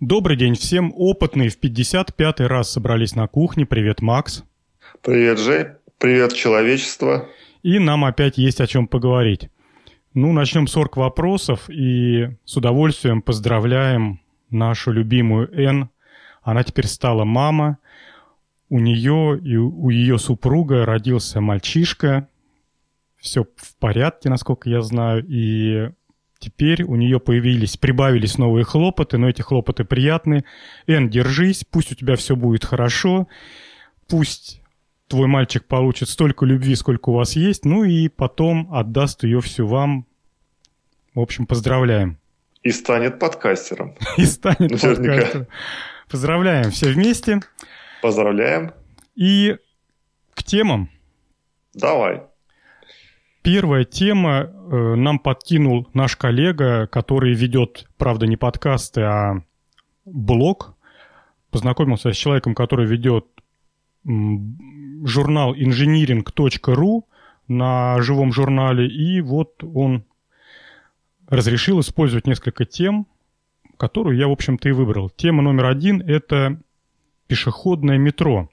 Добрый день всем. Опытные в 55-й раз собрались на кухне. Привет, Макс. Привет, Жей. Привет, человечество. И нам опять есть о чем поговорить. Ну, начнем с орг вопросов и с удовольствием поздравляем нашу любимую Н. Она теперь стала мама. У нее и у ее супруга родился мальчишка. Все в порядке, насколько я знаю. И теперь у нее появились, прибавились новые хлопоты, но эти хлопоты приятные. Эн, держись, пусть у тебя все будет хорошо. Пусть твой мальчик получит столько любви, сколько у вас есть, ну и потом отдаст ее всю вам. В общем, поздравляем. И станет подкастером. И станет подкастером. Поздравляем все вместе. Поздравляем. И к темам. Давай. Первая тема э, нам подкинул наш коллега, который ведет, правда, не подкасты, а блог. Познакомился с человеком, который ведет журнал engineering.ru на живом журнале, и вот он разрешил использовать несколько тем, которую я, в общем-то, и выбрал. Тема номер один – это пешеходное метро.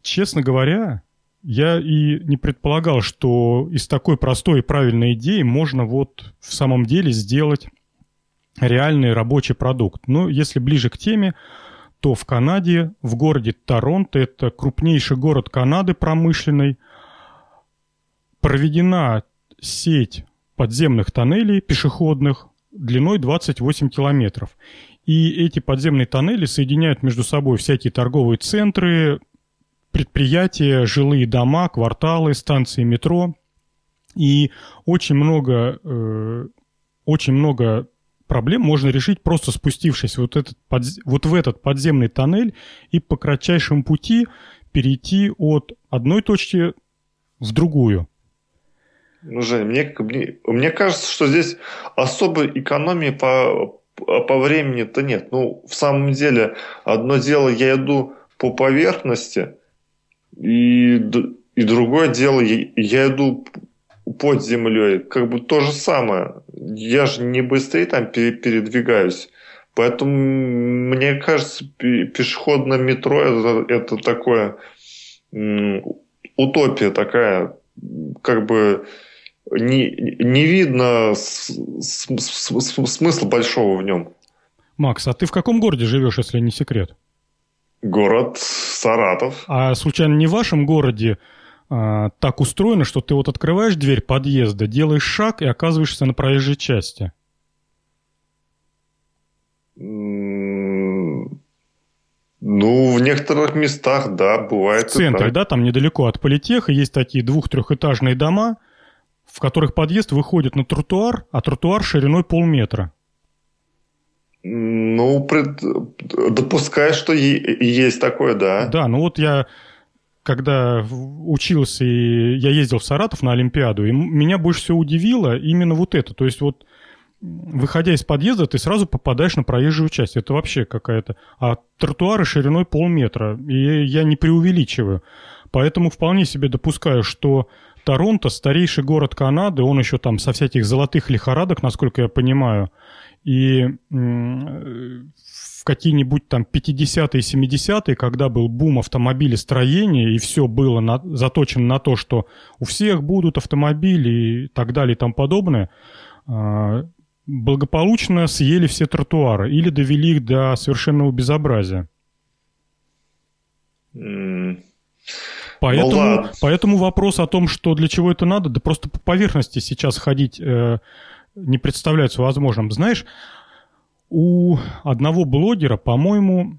Честно говоря, я и не предполагал, что из такой простой и правильной идеи можно вот в самом деле сделать реальный рабочий продукт. Но если ближе к теме, то в Канаде, в городе Торонто, это крупнейший город Канады промышленный, проведена сеть подземных тоннелей пешеходных длиной 28 километров. И эти подземные тоннели соединяют между собой всякие торговые центры, предприятия, жилые дома, кварталы, станции метро. И очень много, э, очень много проблем можно решить просто спустившись вот, этот под, вот в этот подземный тоннель и по кратчайшему пути перейти от одной точки в другую. Ну, Жень, мне, мне, мне кажется, что здесь особой экономии по, по времени-то нет. Ну, в самом деле, одно дело, я иду по поверхности, и, и другое дело, я, иду под землей, как бы то же самое. Я же не быстрее там передвигаюсь. Поэтому, мне кажется, пешеходное метро это, это такое утопия такая, как бы не, не видно с, с, с, смысла большого в нем. Макс, а ты в каком городе живешь, если не секрет? Город Саратов. А случайно не в вашем городе а, так устроено, что ты вот открываешь дверь подъезда, делаешь шаг и оказываешься на проезжей части? Ну, в некоторых местах, да, бывает. В центре, да, там недалеко от политеха есть такие двух-трехэтажные дома, в которых подъезд выходит на тротуар, а тротуар шириной полметра. Ну, пред... допускаю, что есть такое, да. Да, ну вот я когда учился, и я ездил в Саратов на Олимпиаду, и меня больше всего удивило именно вот это. То есть вот выходя из подъезда, ты сразу попадаешь на проезжую часть. Это вообще какая-то... А тротуары шириной полметра. И я не преувеличиваю. Поэтому вполне себе допускаю, что Торонто, старейший город Канады, он еще там со всяких золотых лихорадок, насколько я понимаю, и в какие-нибудь там 50-е, 70-е, когда был бум автомобилестроения, и все было на, заточено на то, что у всех будут автомобили и так далее и тому подобное, э, благополучно съели все тротуары или довели их до совершенного безобразия. Mm. Поэтому, ну, поэтому вопрос о том, что для чего это надо, да просто по поверхности сейчас ходить э, не представляется возможным. Знаешь, у одного блогера, по-моему,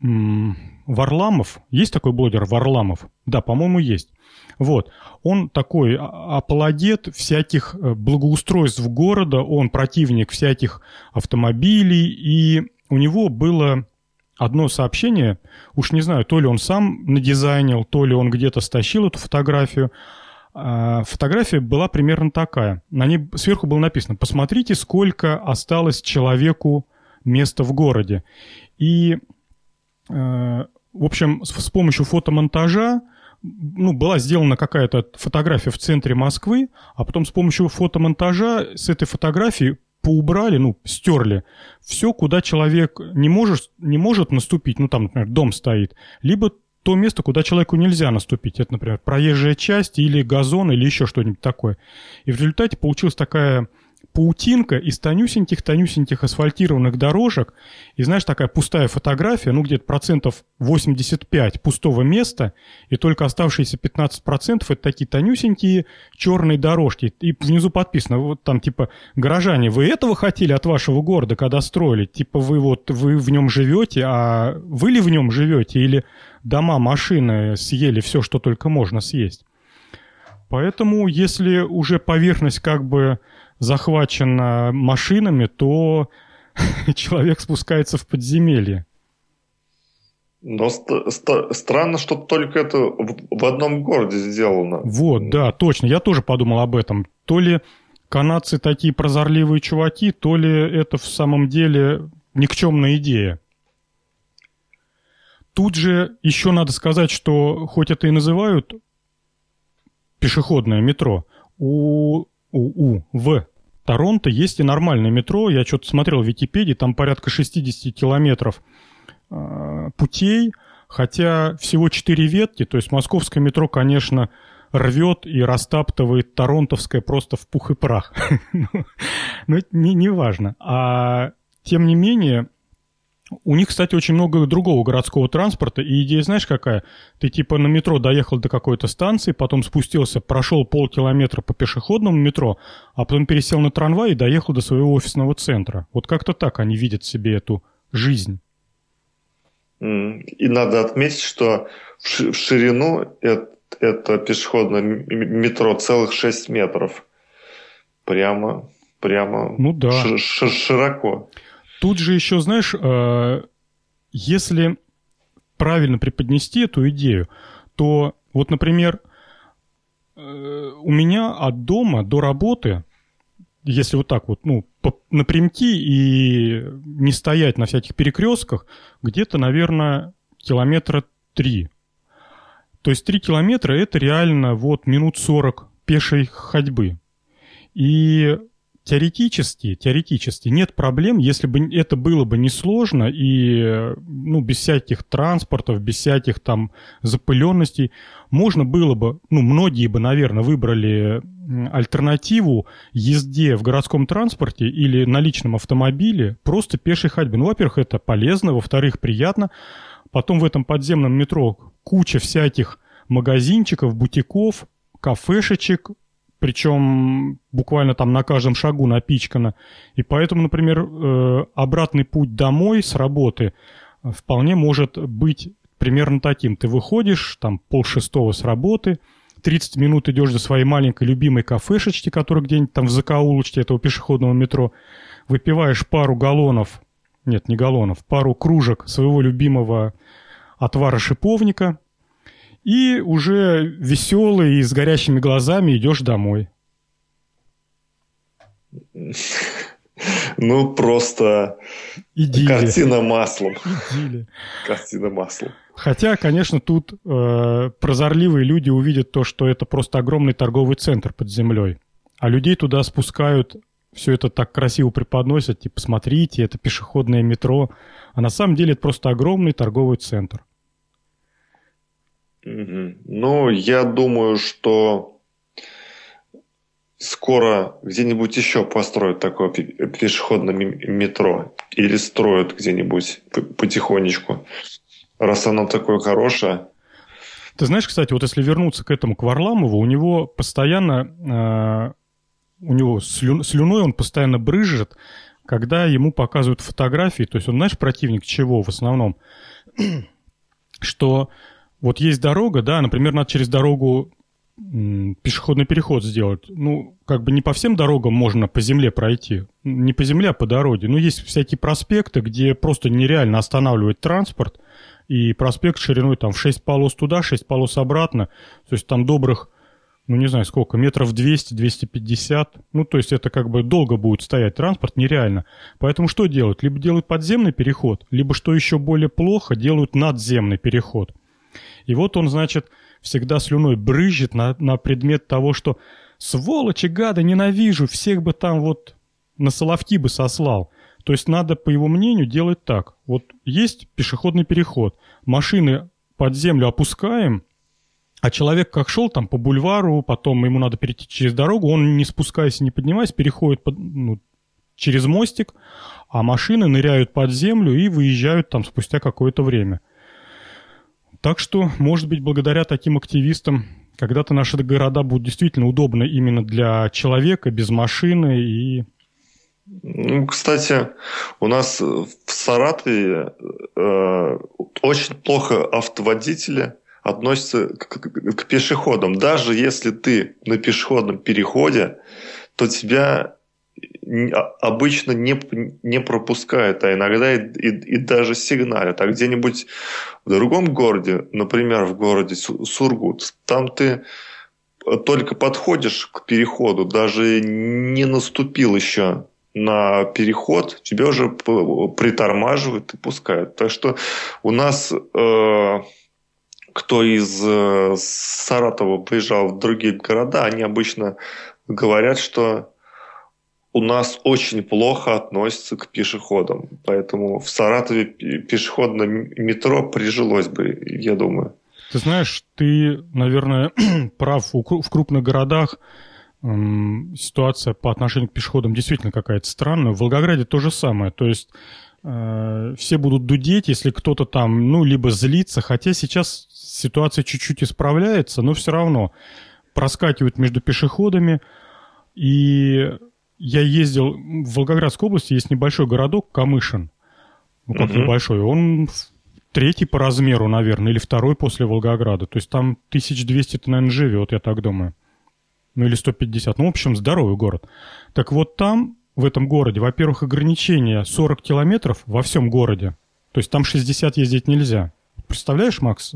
Варламов, есть такой блогер Варламов? Да, по-моему, есть. Вот. Он такой а, апологет всяких э, благоустройств города, он противник всяких автомобилей, и у него было одно сообщение, уж не знаю, то ли он сам надизайнил, то ли он где-то стащил эту фотографию, фотография была примерно такая. На ней сверху было написано «Посмотрите, сколько осталось человеку места в городе». И, э, в общем, с помощью фотомонтажа ну, была сделана какая-то фотография в центре Москвы, а потом с помощью фотомонтажа с этой фотографии поубрали, ну, стерли все, куда человек не может, не может наступить, ну, там, например, дом стоит, либо то место, куда человеку нельзя наступить. Это, например, проезжая часть или газон, или еще что-нибудь такое. И в результате получилась такая паутинка из тонюсеньких-тонюсеньких асфальтированных дорожек. И знаешь, такая пустая фотография, ну где-то процентов 85 пустого места, и только оставшиеся 15 процентов это такие тонюсенькие черные дорожки. И внизу подписано, вот там типа, горожане, вы этого хотели от вашего города, когда строили? Типа вы вот, вы в нем живете, а вы ли в нем живете? Или дома, машины съели все, что только можно съесть? Поэтому, если уже поверхность как бы захвачена машинами, то человек спускается в подземелье. Но ст- ст- странно, что только это в, в одном городе сделано. Вот, да, точно. Я тоже подумал об этом. То ли канадцы такие прозорливые чуваки, то ли это в самом деле никчемная идея. Тут же еще надо сказать, что хоть это и называют пешеходное метро, у у, у, в Торонто есть и нормальное метро. Я что-то смотрел в Википедии, там порядка 60 километров э, путей, хотя всего 4 ветки, то есть московское метро, конечно, рвет и растаптывает торонтовское просто в пух и прах. Но ну, это не важно. А тем не менее, у них, кстати, очень много другого городского транспорта, и идея знаешь какая? Ты типа на метро доехал до какой-то станции, потом спустился, прошел полкилометра по пешеходному метро, а потом пересел на трамвай и доехал до своего офисного центра. Вот как-то так они видят себе эту жизнь. И надо отметить, что в ширину это, это пешеходное метро целых 6 метров. Прямо, прямо ну, да. широко. Тут же еще, знаешь, э, если правильно преподнести эту идею, то вот, например, э, у меня от дома до работы, если вот так вот, ну, напрямки и не стоять на всяких перекрестках, где-то, наверное, километра три. То есть три километра – это реально вот минут сорок пешей ходьбы. И теоретически, теоретически нет проблем, если бы это было бы несложно и ну, без всяких транспортов, без всяких там запыленностей, можно было бы, ну, многие бы, наверное, выбрали альтернативу езде в городском транспорте или на личном автомобиле просто пешей ходьбы. Ну, во-первых, это полезно, во-вторых, приятно. Потом в этом подземном метро куча всяких магазинчиков, бутиков, кафешечек, причем буквально там на каждом шагу напичкано. И поэтому, например, э, обратный путь домой с работы вполне может быть примерно таким. Ты выходишь там полшестого с работы, 30 минут идешь до своей маленькой любимой кафешечки, которая где-нибудь там в закоулочке этого пешеходного метро, выпиваешь пару галлонов, нет, не галлонов, пару кружек своего любимого отвара шиповника, и уже веселый и с горящими глазами идешь домой. Ну, просто Идиллия. картина маслом. Идиллия. Картина маслом. Хотя, конечно, тут э, прозорливые люди увидят то, что это просто огромный торговый центр под землей. А людей туда спускают, все это так красиво преподносят, типа, смотрите, это пешеходное метро. А на самом деле это просто огромный торговый центр. Ну, я думаю, что скоро где-нибудь еще построят такое пешеходное метро. Или строят где-нибудь потихонечку. Раз оно такое хорошее. Ты знаешь, кстати, вот если вернуться к этому, к Варламову, у него постоянно, э, у него слю, слюной он постоянно брызжет, когда ему показывают фотографии. То есть он, знаешь, противник чего в основном? Что вот есть дорога, да, например, надо через дорогу пешеходный переход сделать. Ну, как бы не по всем дорогам можно по земле пройти. Не по земле, а по дороге. Но есть всякие проспекты, где просто нереально останавливать транспорт. И проспект шириной там в 6 полос туда, 6 полос обратно. То есть там добрых, ну не знаю сколько, метров 200-250. Ну, то есть это как бы долго будет стоять транспорт, нереально. Поэтому что делают? Либо делают подземный переход, либо, что еще более плохо, делают надземный переход. И вот он, значит, всегда слюной брызжет на, на предмет того, что «сволочи, гады, ненавижу, всех бы там вот на Соловки бы сослал. То есть надо, по его мнению, делать так. Вот есть пешеходный переход, машины под землю опускаем, а человек как шел там по бульвару, потом ему надо перейти через дорогу, он не спускаясь и не поднимаясь, переходит под, ну, через мостик, а машины ныряют под землю и выезжают там спустя какое-то время. Так что, может быть, благодаря таким активистам когда-то наши города будут действительно удобны именно для человека, без машины и... Ну, кстати, у нас в Саратове э, очень плохо автоводители относятся к, к, к пешеходам. Даже если ты на пешеходном переходе, то тебя обычно не, не пропускают, а иногда и, и, и даже сигналят. А где-нибудь в другом городе, например, в городе Сургут, там ты только подходишь к переходу, даже не наступил еще на переход, тебя уже притормаживают и пускают. Так что у нас э, кто из э, Саратова приезжал в другие города, они обычно говорят, что у нас очень плохо относятся к пешеходам. Поэтому в Саратове пешеходное метро прижилось бы, я думаю. Ты знаешь, ты, наверное, прав. В крупных городах ситуация по отношению к пешеходам действительно какая-то странная. В Волгограде то же самое. То есть э, все будут дудеть, если кто-то там, ну, либо злится. Хотя сейчас ситуация чуть-чуть исправляется, но все равно проскакивают между пешеходами. И я ездил в Волгоградской области, есть небольшой городок Камышин. Ну, как угу. небольшой. Он третий по размеру, наверное, или второй после Волгограда. То есть там 1200-то, наверное, живет, я так думаю. Ну, или 150. Ну, в общем, здоровый город. Так вот там, в этом городе, во-первых, ограничение 40 километров во всем городе. То есть там 60 ездить нельзя. Представляешь, Макс?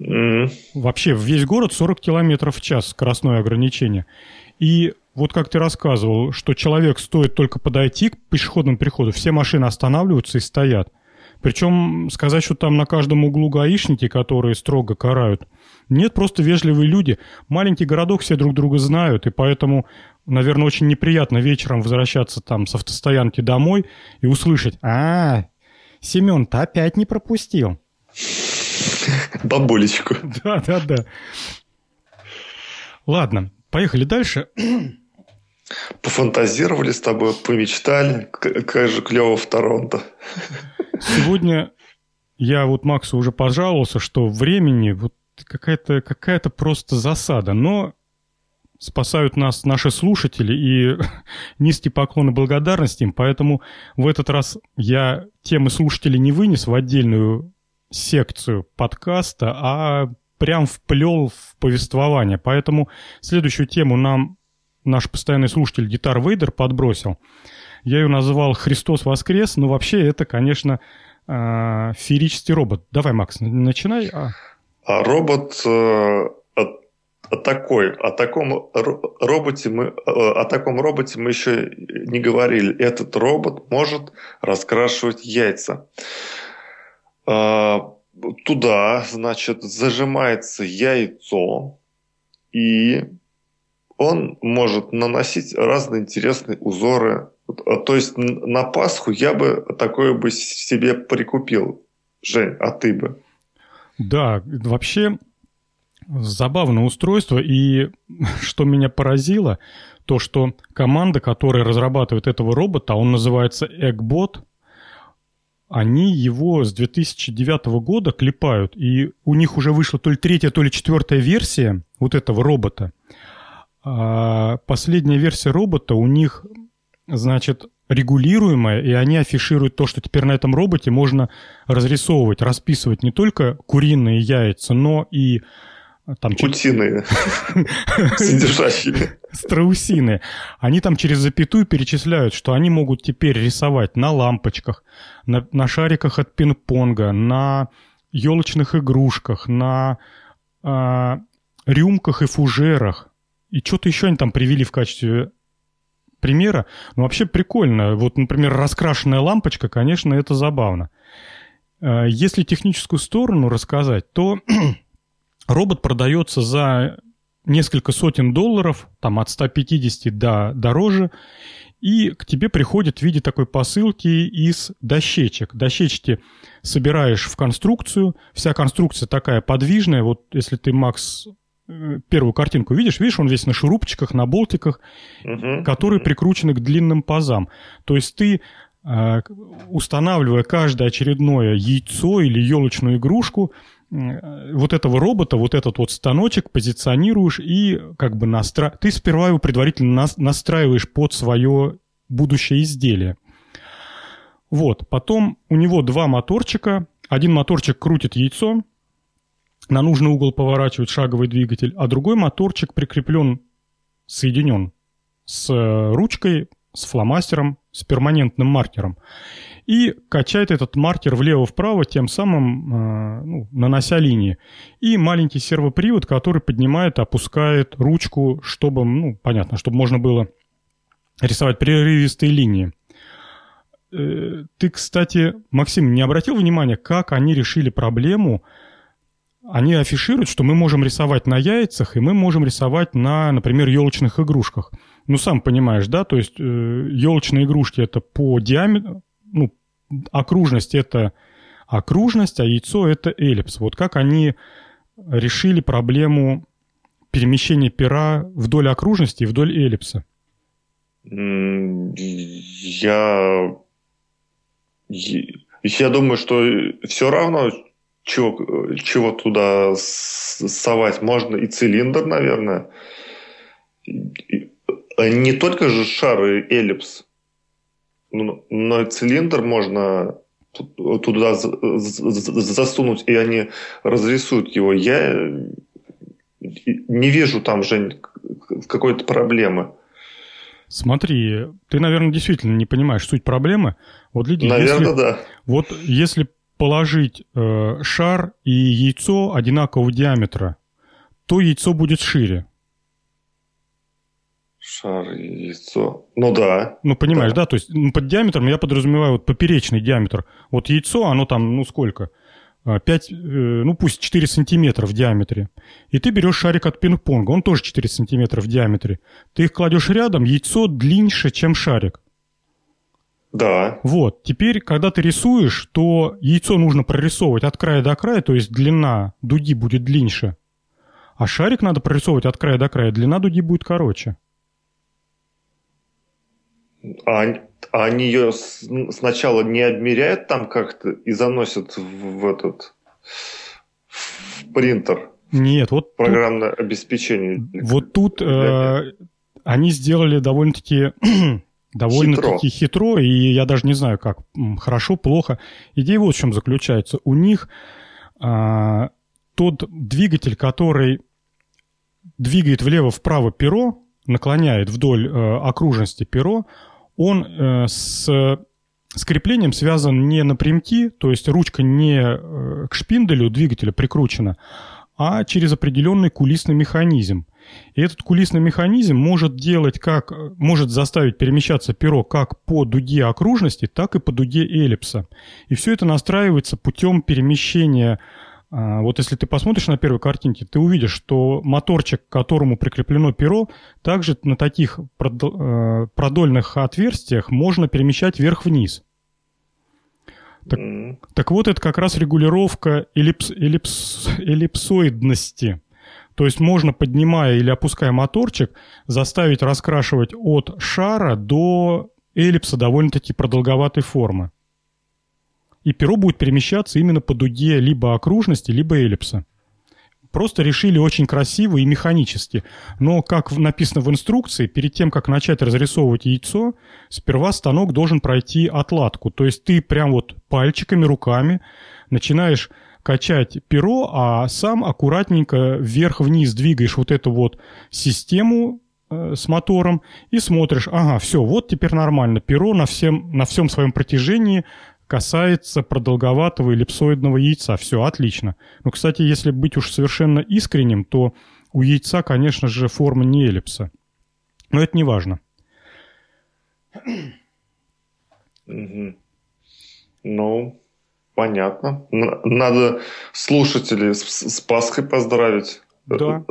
Mm. Вообще, весь город 40 километров в час скоростное ограничение. И вот как ты рассказывал, что человек стоит только подойти к пешеходному переходу, все машины останавливаются и стоят. Причем сказать, что там на каждом углу гаишники, которые строго карают. Нет, просто вежливые люди. Маленький городок все друг друга знают, и поэтому, наверное, очень неприятно вечером возвращаться там с автостоянки домой и услышать «А, Семен-то опять не пропустил». Бабулечку. Да-да-да. Ладно, поехали дальше. Пофантазировали с тобой, помечтали, как же клево в Торонто. Сегодня я вот Максу уже пожаловался, что времени вот какая-то какая просто засада, но спасают нас наши слушатели и низкий поклон и благодарность им, поэтому в этот раз я темы слушателей не вынес в отдельную секцию подкаста, а прям вплел в повествование. Поэтому следующую тему нам наш постоянный слушатель Гитар Вейдер подбросил. Я ее называл «Христос воскрес», но вообще это, конечно, э, феерический робот. Давай, Макс, начинай. А, а робот э, о, такой, о таком роботе мы, э, о таком роботе мы еще не говорили. Этот робот может раскрашивать яйца. Э, туда, значит, зажимается яйцо, и он может наносить разные интересные узоры. А, то есть на Пасху я бы такое бы себе прикупил. Жень, а ты бы? Да, вообще забавное устройство. И что меня поразило, то что команда, которая разрабатывает этого робота, он называется Eggbot, они его с 2009 года клепают, и у них уже вышла то ли третья, то ли четвертая версия вот этого робота. А последняя версия робота у них, значит, регулируемая, и они афишируют то, что теперь на этом роботе можно разрисовывать, расписывать не только куриные яйца, но и там... Утиные, содержащие. Страусины. Они там через запятую перечисляют, что они могут теперь рисовать на лампочках, на, на шариках от пинг-понга, на елочных игрушках, на а, рюмках и фужерах, и что-то еще они там привели в качестве примера. Ну, вообще прикольно. Вот, например, раскрашенная лампочка, конечно, это забавно. Э, если техническую сторону рассказать, то робот продается за несколько сотен долларов, там от 150 до дороже. и к тебе приходит в виде такой посылки из дощечек. Дощечки собираешь в конструкцию, вся конструкция такая подвижная, вот если ты, Макс, э, первую картинку видишь, видишь, он весь на шурупчиках, на болтиках, угу, которые угу. прикручены к длинным пазам. То есть ты э, устанавливая каждое очередное яйцо или елочную игрушку, вот этого робота, вот этот вот станочек позиционируешь и как бы настра... ты сперва его предварительно настраиваешь под свое будущее изделие. Вот, потом у него два моторчика. Один моторчик крутит яйцо, на нужный угол поворачивает шаговый двигатель, а другой моторчик прикреплен, соединен с э, ручкой, с фломастером, с перманентным маркером и качает этот маркер влево-вправо, тем самым э, ну, нанося линии. И маленький сервопривод, который поднимает, опускает ручку, чтобы, ну, понятно, чтобы можно было рисовать прерывистые линии. Э, ты, кстати, Максим, не обратил внимания, как они решили проблему? Они афишируют, что мы можем рисовать на яйцах, и мы можем рисовать на, например, елочных игрушках. Ну, сам понимаешь, да, то есть э, елочные игрушки это по диаметру, ну, окружность это окружность, а яйцо это эллипс. Вот как они решили проблему перемещения пера вдоль окружности и вдоль эллипса? Я... Я думаю, что все равно, чего, чего туда совать. Можно и цилиндр, наверное. Не только же шар и эллипс. Ну, но цилиндр можно туда засунуть, и они разрисуют его. Я не вижу там, Жень, какой-то проблемы. Смотри, ты, наверное, действительно не понимаешь суть проблемы. Вот, Лидия, наверное, если, да. Вот если положить э, шар и яйцо одинакового диаметра, то яйцо будет шире. Шар и яйцо. Ну да. Ну понимаешь, да, да? то есть ну, под диаметром я подразумеваю вот поперечный диаметр. Вот яйцо, оно там, ну сколько? 5, э, ну пусть 4 сантиметра в диаметре. И ты берешь шарик от пинг-понга, он тоже 4 сантиметра в диаметре. Ты их кладешь рядом, яйцо длиннее, чем шарик. Да. Вот, теперь, когда ты рисуешь, то яйцо нужно прорисовывать от края до края, то есть длина дуги будет длиннее. А шарик надо прорисовывать от края до края, длина дуги будет короче. А, а они ее сначала не обмеряют там как-то и заносят в, этот в принтер? Нет, вот программное тут, обеспечение. Вот тут э, они сделали довольно-таки довольно-таки хитро. хитро, и я даже не знаю, как хорошо, плохо. Идея вот в чем заключается. У них э, тот двигатель, который двигает влево-вправо перо, наклоняет вдоль э, окружности перо, он э, с скреплением связан не напрямки, то есть ручка не э, к шпинделю двигателя прикручена, а через определенный кулисный механизм. И этот кулисный механизм может делать как, может заставить перемещаться перо как по дуге окружности, так и по дуге эллипса. И все это настраивается путем перемещения вот если ты посмотришь на первой картинке, ты увидишь, что моторчик, к которому прикреплено перо, также на таких э, продольных отверстиях можно перемещать вверх-вниз. Так, mm. так вот, это как раз регулировка эллипс, эллипс, эллипсоидности. То есть можно, поднимая или опуская моторчик, заставить раскрашивать от шара до эллипса довольно-таки продолговатой формы и перо будет перемещаться именно по дуге либо окружности, либо эллипса. Просто решили очень красиво и механически. Но, как написано в инструкции, перед тем, как начать разрисовывать яйцо, сперва станок должен пройти отладку. То есть ты прям вот пальчиками, руками начинаешь качать перо, а сам аккуратненько вверх-вниз двигаешь вот эту вот систему э, с мотором и смотришь, ага, все, вот теперь нормально, перо на, всем, на всем своем протяжении касается продолговатого эллипсоидного яйца. Все, отлично. Но, кстати, если быть уж совершенно искренним, то у яйца, конечно же, форма не эллипса. Но это не важно. Ну, понятно. Надо слушателей с, с Пасхой поздравить. Да.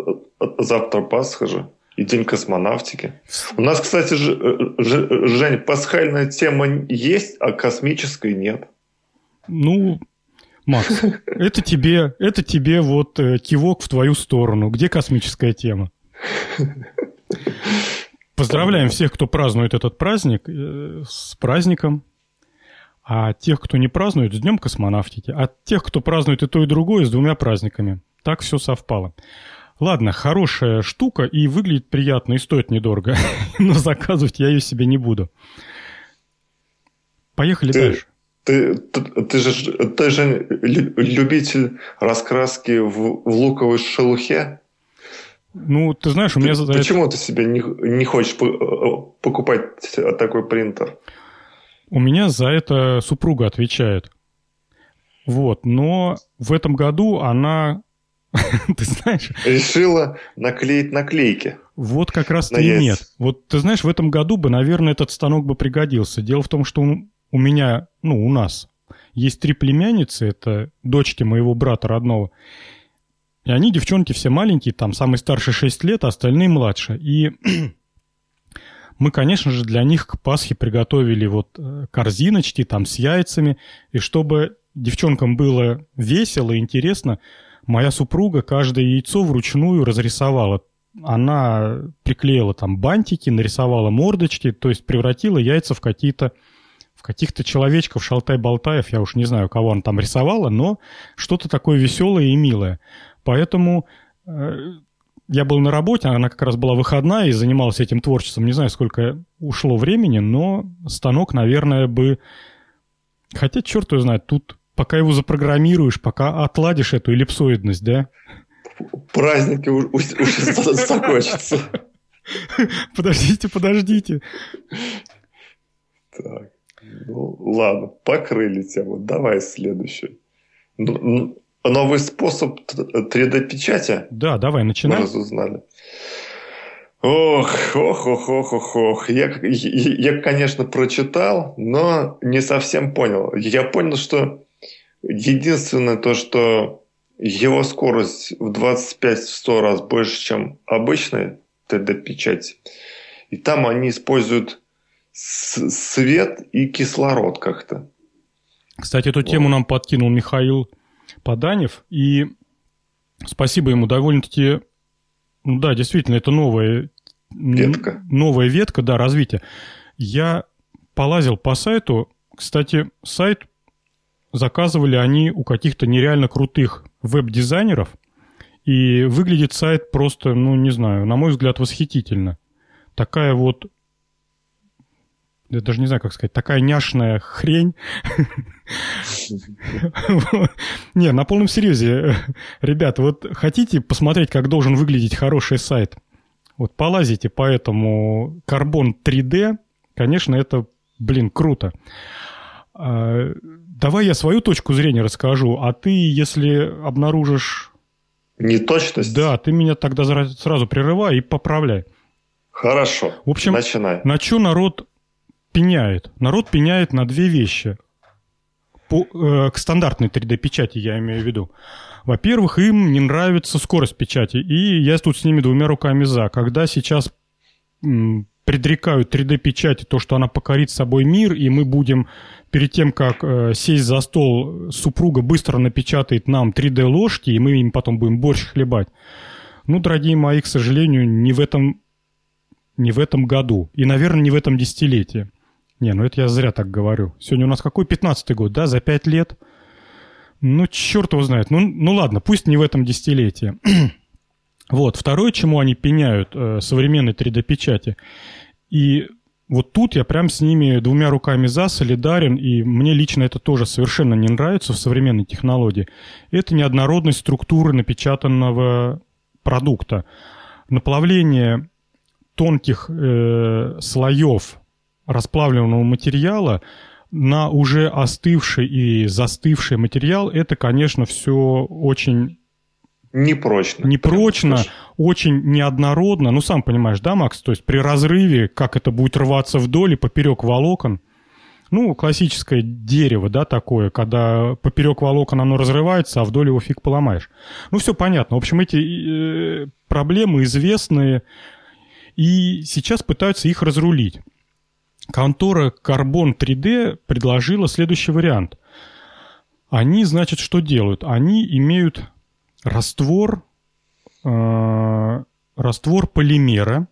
Завтра Пасха же. И День космонавтики. У нас, кстати, ж, ж, Жень, пасхальная тема есть, а космической нет. Ну, Макс, это тебе, это тебе вот э, кивок в твою сторону. Где космическая тема? Поздравляем всех, кто празднует этот праздник, э, с праздником. А тех, кто не празднует, с Днем космонавтики. А тех, кто празднует и то, и другое, с двумя праздниками. Так все совпало. Ладно, хорошая штука и выглядит приятно, и стоит недорого. Но заказывать я ее себе не буду. Поехали ты, дальше. Ты, ты, ты, же, ты же любитель раскраски в, в луковой шелухе? Ну, ты знаешь, у меня... Ты, почему это... ты себе не, не хочешь покупать такой принтер? У меня за это супруга отвечает. Вот, но в этом году она, ты знаешь... Решила наклеить наклейки. Вот как раз-то и нет. Вот ты знаешь, в этом году бы, наверное, этот станок бы пригодился. Дело в том, что у меня, ну, у нас есть три племянницы, это дочки моего брата родного. И они, девчонки, все маленькие, там самый старший 6 лет, а остальные младше. И мы, конечно же, для них к Пасхе приготовили вот э, корзиночки там с яйцами. И чтобы девчонкам было весело и интересно, моя супруга каждое яйцо вручную разрисовала. Она приклеила там бантики, нарисовала мордочки, то есть превратила яйца в какие-то в каких-то человечков, шалтай-болтаев, я уж не знаю, кого она там рисовала, но что-то такое веселое и милое. Поэтому э, я был на работе, она как раз была выходная и занималась этим творчеством. Не знаю, сколько ушло времени, но станок, наверное, бы... Хотя, черт его знает, тут пока его запрограммируешь, пока отладишь эту эллипсоидность, да? Праздники уже закончатся. Подождите, подождите. Так, ну ладно, покрыли тему. Давай следующий. Ну, новый способ 3D-печати. Да, давай, начинай. Мы разузнали. Ох, ох, ох, ох, ох, ох. Я, я, я, конечно, прочитал, но не совсем понял. Я понял, что единственное то, что его скорость в 25-100 раз больше, чем обычная 3D-печать. И там они используют свет и кислород как-то. Кстати, эту вот. тему нам подкинул Михаил Поданев. И спасибо ему довольно-таки... Ну да, действительно, это новая... Ветка. Новая ветка, да, развития. Я полазил по сайту. Кстати, сайт заказывали они у каких-то нереально крутых веб-дизайнеров. И выглядит сайт просто, ну, не знаю, на мой взгляд, восхитительно. Такая вот я даже не знаю, как сказать, такая няшная хрень. Не, на полном серьезе. Ребят, вот хотите посмотреть, как должен выглядеть хороший сайт? Вот полазите по этому Carbon 3D, конечно, это, блин, круто. Давай я свою точку зрения расскажу, а ты, если обнаружишь... Неточность? Да, ты меня тогда сразу прерывай и поправляй. Хорошо. В общем, начинай. На что народ пеняет. Народ пеняет на две вещи. По, э, к стандартной 3D-печати я имею в виду. Во-первых, им не нравится скорость печати. И я тут с ними двумя руками за. Когда сейчас предрекают 3D-печати то, что она покорит собой мир, и мы будем перед тем, как э, сесть за стол, супруга быстро напечатает нам 3D-ложки, и мы им потом будем борщ хлебать. Ну, дорогие мои, к сожалению, не в этом, не в этом году. И, наверное, не в этом десятилетии. Не, ну это я зря так говорю. Сегодня у нас какой? 15-й год, да? За пять лет? Ну, черт его знает. Ну, ну ладно, пусть не в этом десятилетии. вот, второе, чему они пеняют э, современной 3D-печати. И вот тут я прям с ними двумя руками за, солидарен, и мне лично это тоже совершенно не нравится в современной технологии. Это неоднородность структуры напечатанного продукта. Наплавление тонких э, слоев расплавленного материала на уже остывший и застывший материал, это, конечно, все очень Непрочно. Непрочно, очень неоднородно. Ну, сам понимаешь, да, Макс? То есть при разрыве, как это будет рваться вдоль и поперек волокон. Ну, классическое дерево, да, такое, когда поперек волокон оно разрывается, а вдоль его фиг поломаешь. Ну, все понятно. В общем, эти э, проблемы известные, И сейчас пытаются их разрулить. Контора Carbon 3D предложила следующий вариант. Они, значит, что делают? Они имеют раствор, э, раствор полимера,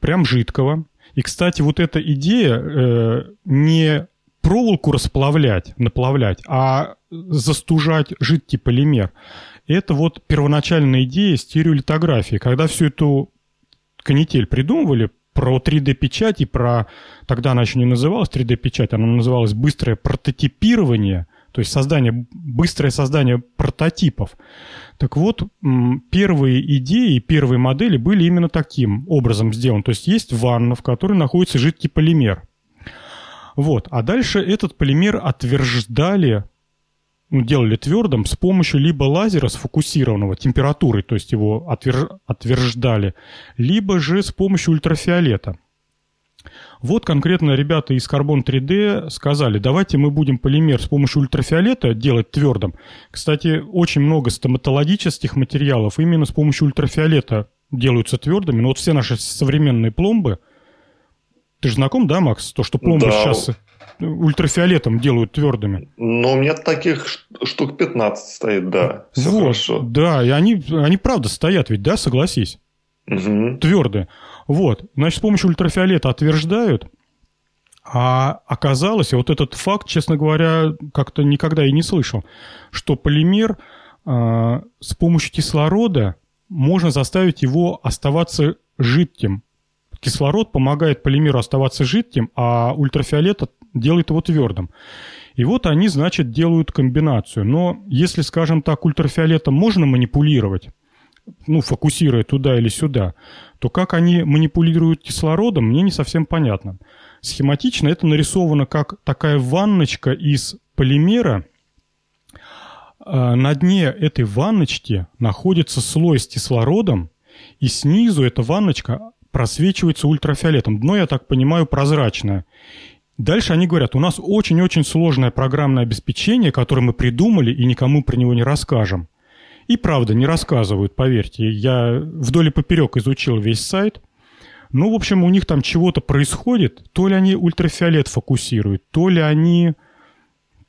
прям жидкого. И, кстати, вот эта идея э, не проволоку расплавлять, наплавлять, а застужать жидкий полимер. Это вот первоначальная идея стереолитографии. Когда всю эту канитель придумывали, про 3D-печать и про... Тогда она еще не называлась 3D-печать, она называлась быстрое прототипирование, то есть создание, быстрое создание прототипов. Так вот, первые идеи, первые модели были именно таким образом сделаны. То есть есть ванна, в которой находится жидкий полимер. Вот. А дальше этот полимер отверждали ну, делали твердым с помощью либо лазера сфокусированного температурой, то есть его отверж... отверждали, либо же с помощью ультрафиолета. Вот конкретно ребята из Carbon 3D сказали, давайте мы будем полимер с помощью ультрафиолета делать твердым. Кстати, очень много стоматологических материалов именно с помощью ультрафиолета делаются твердыми. Но вот все наши современные пломбы, ты же знаком, да, Макс, то, что пломбы да. сейчас ультрафиолетом делают твердыми. Но у меня таких штук 15 стоит, да. Все вот, хорошо. Да, и они, они правда стоят ведь, да, согласись? Угу. Твердые. Вот. Значит, с помощью ультрафиолета отверждают, а оказалось, вот этот факт, честно говоря, как-то никогда и не слышал, что полимер э, с помощью кислорода можно заставить его оставаться жидким. Кислород помогает полимеру оставаться жидким, а ультрафиолет делает его твердым. И вот они, значит, делают комбинацию. Но если, скажем так, ультрафиолетом можно манипулировать, ну, фокусируя туда или сюда, то как они манипулируют кислородом, мне не совсем понятно. Схематично это нарисовано как такая ванночка из полимера. А, на дне этой ванночки находится слой с кислородом, и снизу эта ванночка просвечивается ультрафиолетом. Дно, я так понимаю, прозрачное. Дальше они говорят, у нас очень-очень сложное программное обеспечение, которое мы придумали и никому про него не расскажем. И правда, не рассказывают, поверьте. Я вдоль и поперек изучил весь сайт. Ну, в общем, у них там чего-то происходит. То ли они ультрафиолет фокусируют, то ли они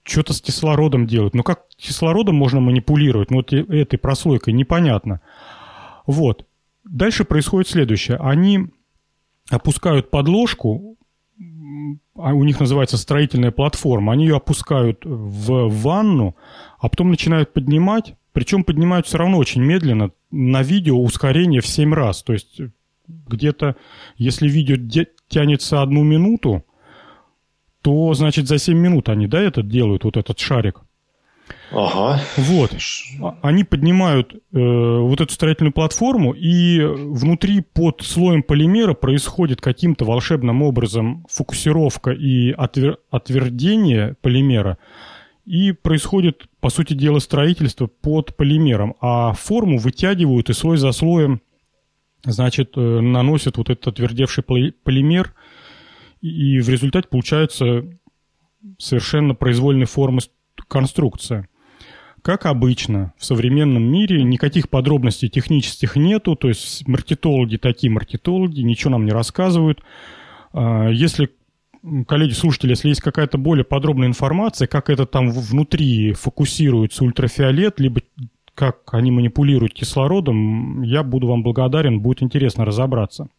что-то с кислородом делают. Но как кислородом можно манипулировать? Ну, вот этой прослойкой непонятно. Вот. Дальше происходит следующее. Они опускают подложку а у них называется строительная платформа, они ее опускают в ванну, а потом начинают поднимать, причем поднимают все равно очень медленно, на видео ускорение в 7 раз, то есть где-то, если видео тянется одну минуту, то, значит, за 7 минут они, да, это делают, вот этот шарик. Ага. Вот. А, они поднимают э, вот эту строительную платформу, и внутри под слоем полимера происходит каким-то волшебным образом фокусировка и отвер... отвердение полимера, и происходит, по сути дела, строительство под полимером, а форму вытягивают и слой за слоем, значит, э, наносят вот этот отвердевший полимер, и в результате получается совершенно произвольной формы конструкция. Как обычно, в современном мире никаких подробностей технических нету, то есть маркетологи такие маркетологи, ничего нам не рассказывают. А, если, коллеги, слушатели, если есть какая-то более подробная информация, как это там внутри фокусируется ультрафиолет, либо как они манипулируют кислородом, я буду вам благодарен, будет интересно разобраться.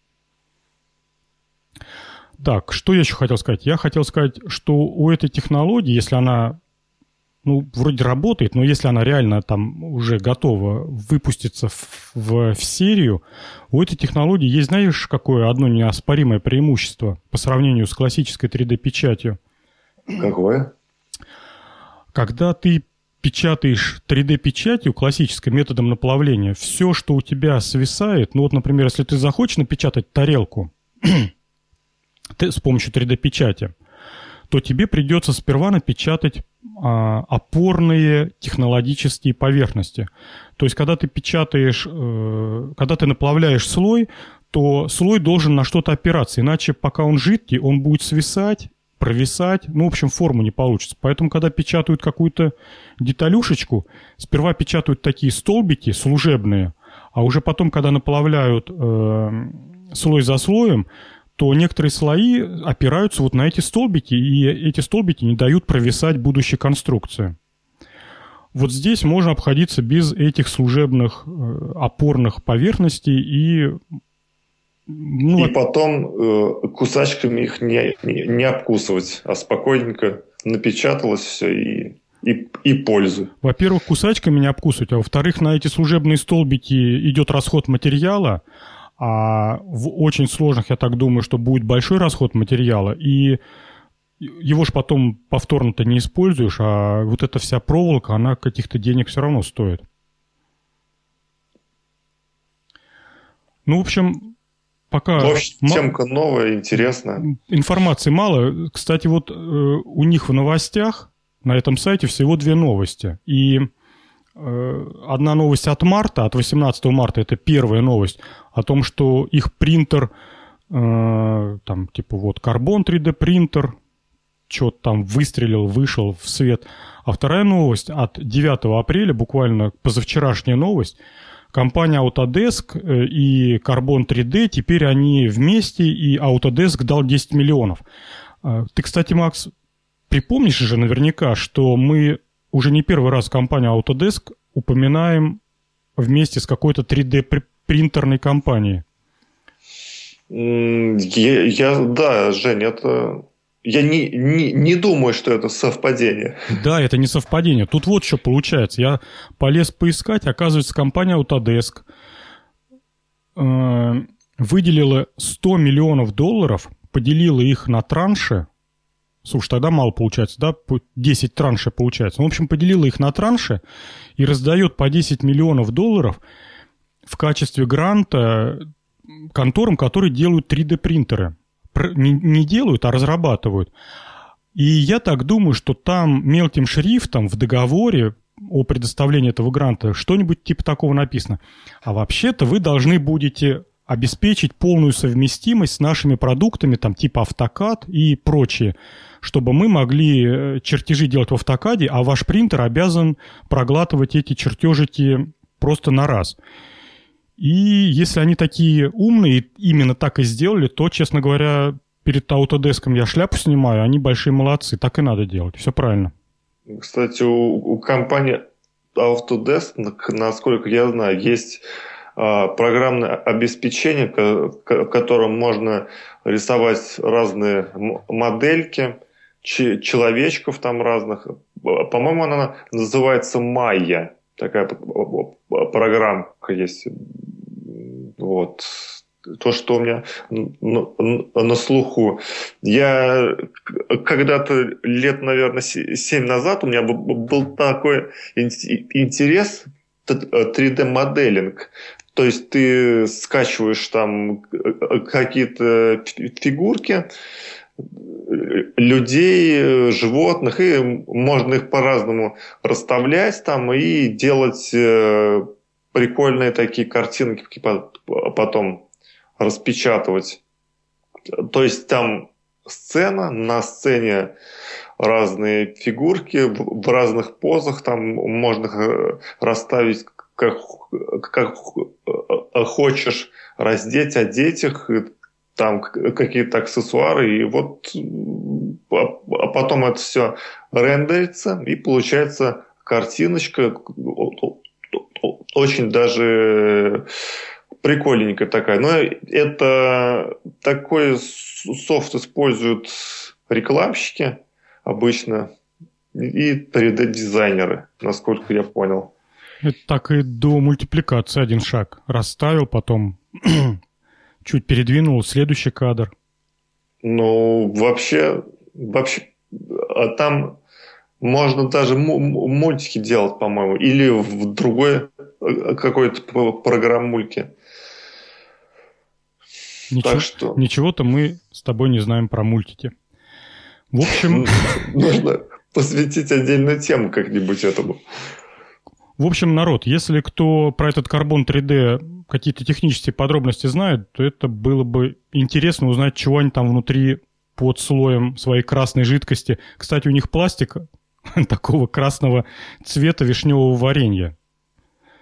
Так, что я еще хотел сказать? Я хотел сказать, что у этой технологии, если она ну, вроде работает, но если она реально там уже готова выпуститься в, в, в серию, у этой технологии есть, знаешь, какое одно неоспоримое преимущество по сравнению с классической 3D-печатью? Какое? Когда ты печатаешь 3D-печатью, классической методом наплавления, все, что у тебя свисает, ну вот, например, если ты захочешь напечатать тарелку ты, с помощью 3D-печати, то тебе придется сперва напечатать а, опорные технологические поверхности. То есть, когда ты печатаешь, э, когда ты наплавляешь слой, то слой должен на что-то опираться, иначе пока он жидкий, он будет свисать, провисать, ну, в общем, форму не получится. Поэтому, когда печатают какую-то деталюшечку, сперва печатают такие столбики служебные, а уже потом, когда наплавляют э, слой за слоем, то некоторые слои опираются вот на эти столбики, и эти столбики не дают провисать будущей конструкции. Вот здесь можно обходиться без этих служебных э, опорных поверхностей и ну, и потом э, кусачками их не, не, не обкусывать, а спокойненько напечаталось все и, и, и пользу. Во-первых, кусачками не обкусывать, а во-вторых, на эти служебные столбики идет расход материала, а в очень сложных, я так думаю, что будет большой расход материала, и его же потом повторно-то не используешь, а вот эта вся проволока, она каких-то денег все равно стоит. Ну, в общем, пока... В общем, темка новая, интересная. Информации мало. Кстати, вот э, у них в новостях на этом сайте всего две новости. И одна новость от марта, от 18 марта, это первая новость о том, что их принтер, э, там, типа, вот, карбон 3D принтер, что-то там выстрелил, вышел в свет. А вторая новость от 9 апреля, буквально позавчерашняя новость, компания Autodesk э, и Carbon 3D, теперь они вместе, и Autodesk дал 10 миллионов. Э, ты, кстати, Макс, припомнишь же наверняка, что мы уже не первый раз компанию Autodesk упоминаем вместе с какой-то 3D-принтерной компанией. Я, я, да, Жень, это я не, не, не думаю, что это совпадение. Да, это не совпадение. Тут вот что получается. Я полез поискать, оказывается, компания Autodesk э, выделила 100 миллионов долларов, поделила их на транши. Слушай, тогда мало получается, да? 10 траншей получается. В общем, поделила их на транши и раздает по 10 миллионов долларов в качестве гранта конторам, которые делают 3D-принтеры не, делают, а разрабатывают. И я так думаю, что там мелким шрифтом в договоре о предоставлении этого гранта что-нибудь типа такого написано. А вообще-то вы должны будете обеспечить полную совместимость с нашими продуктами, там типа автокад и прочее, чтобы мы могли э, чертежи делать в автокаде, а ваш принтер обязан проглатывать эти чертежики просто на раз. И если они такие умные, именно так и сделали, то, честно говоря, перед Autodesk я шляпу снимаю, они большие молодцы, так и надо делать, все правильно. Кстати, у, у компании Autodesk, насколько я знаю, есть а, программное обеспечение, в котором можно рисовать разные модельки, человечков там разных. По-моему, она называется Майя. Такая программка есть. Вот. То, что у меня на, слуху. Я когда-то лет, наверное, 7 назад у меня был такой интерес 3D-моделинг. То есть ты скачиваешь там какие-то фигурки, людей, животных, и можно их по-разному расставлять там и делать э, прикольные такие картинки потом распечатывать. То есть там сцена, на сцене разные фигурки в разных позах, там можно э, расставить как, как э, хочешь, раздеть, одеть их, там какие-то аксессуары, и вот а, а потом это все рендерится, и получается картиночка очень даже прикольненькая такая. Но это такой софт используют рекламщики обычно и 3D-дизайнеры, насколько я понял. Это так и до мультипликации один шаг. Расставил, потом чуть передвинул следующий кадр. Ну, вообще, вообще, а там можно даже мультики делать, по-моему, или в другой э, какой-то программульке. Ничего, так что... Ничего-то мы с тобой не знаем про мультики. В общем... Нужно посвятить отдельную тему как-нибудь этому. В общем, народ, если кто про этот карбон 3D какие-то технические подробности знает, то это было бы интересно узнать, чего они там внутри под слоем своей красной жидкости. Кстати, у них пластик такого красного цвета вишневого варенья.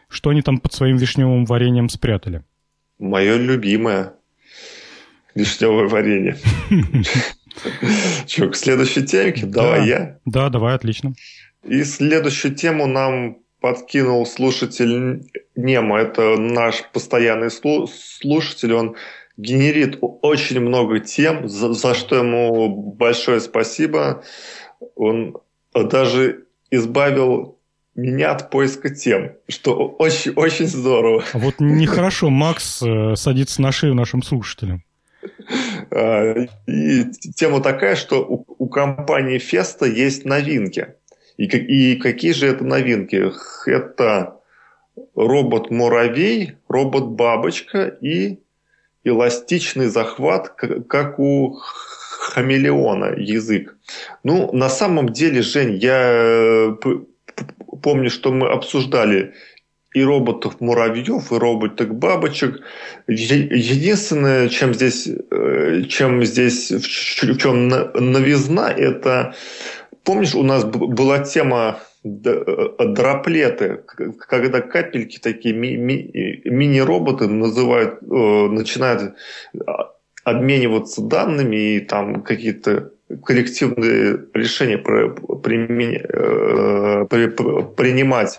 Что они там под своим вишневым вареньем спрятали? Мое любимое. вишневое варенье. Че, к следующей темке? Давай я. Да, давай, отлично. И следующую тему нам подкинул слушатель Нема. Это наш постоянный слушатель. Он генерит очень много тем, за, за что ему большое спасибо. Он даже избавил меня от поиска тем, что очень, очень здорово. А вот нехорошо Макс э, садится на шею нашим слушателям. А, и тема такая, что у, у компании Феста есть новинки. И, и какие же это новинки? Это робот-муравей, робот-бабочка и эластичный захват, как у хамелеона язык. Ну, на самом деле, Жень, я помню, что мы обсуждали и роботов-муравьев, и роботок-бабочек. Единственное, чем здесь, э, чем здесь в чем новизна, это помнишь, у нас была тема дроплеты, когда капельки такие ми ми мини-роботы называют, э, начинают обмениваться данными и там какие-то коллективные решения э, принимать.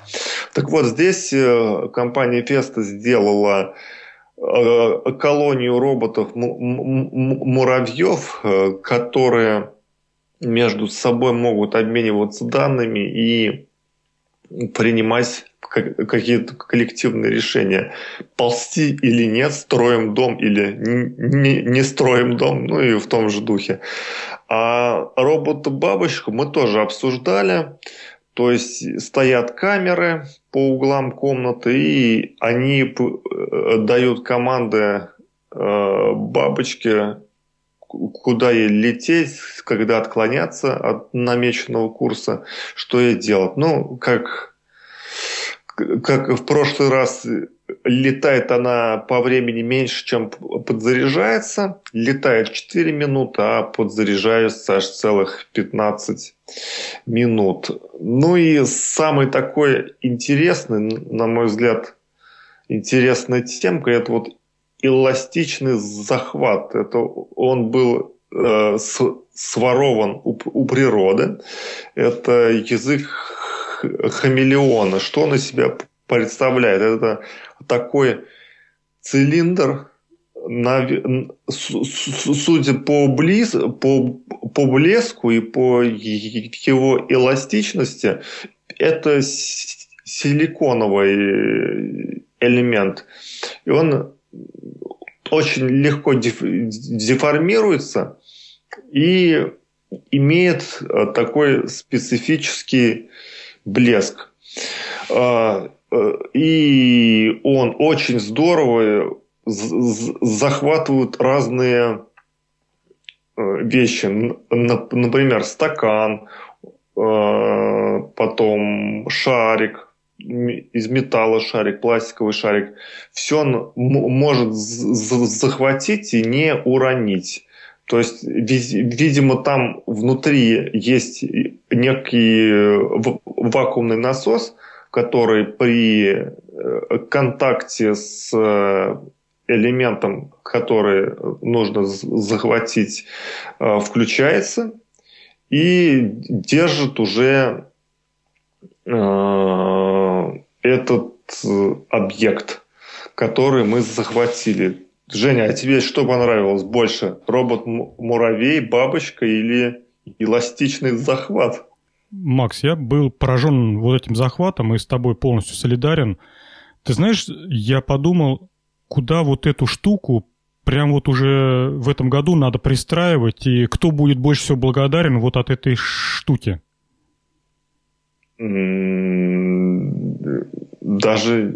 Так вот, здесь э, компания Феста сделала э, колонию роботов-муравьев, которые между собой могут обмениваться данными и принимать какие-то коллективные решения. Ползти или нет, строим дом или не, не строим дом, ну и в том же духе. А робота-бабочку мы тоже обсуждали. То есть стоят камеры по углам комнаты, и они э, дают команды э, бабочке, куда ей лететь, когда отклоняться от намеченного курса, что ей делать. Ну, как как в прошлый раз, летает она по времени меньше, чем подзаряжается. Летает 4 минуты, а подзаряжается аж целых 15 минут. Ну и самый такой интересный, на мой взгляд, интересная темка, это вот эластичный захват. Это он был э, сворован у, у природы. Это язык хамелеона. Что он из себя представляет? Это такой цилиндр, судя по, близ, по, по блеску и по его эластичности, это силиконовый элемент. И он очень легко деформируется и имеет такой специфический блеск. А, э, и он очень здорово захватывает разные э, вещи. Например, стакан, э, потом шарик, из металла шарик, пластиковый шарик. Все он может захватить и не уронить. То есть, видимо, там внутри есть некий э, вакуумный насос, который при э, контакте с э, элементом, который нужно захватить, включается и держит уже этот объект, который мы захватили. Женя, а тебе что понравилось больше? Робот-муравей, бабочка или эластичный захват? Макс, я был поражен вот этим захватом и с тобой полностью солидарен. Ты знаешь, я подумал, куда вот эту штуку прям вот уже в этом году надо пристраивать, и кто будет больше всего благодарен вот от этой штуки? Даже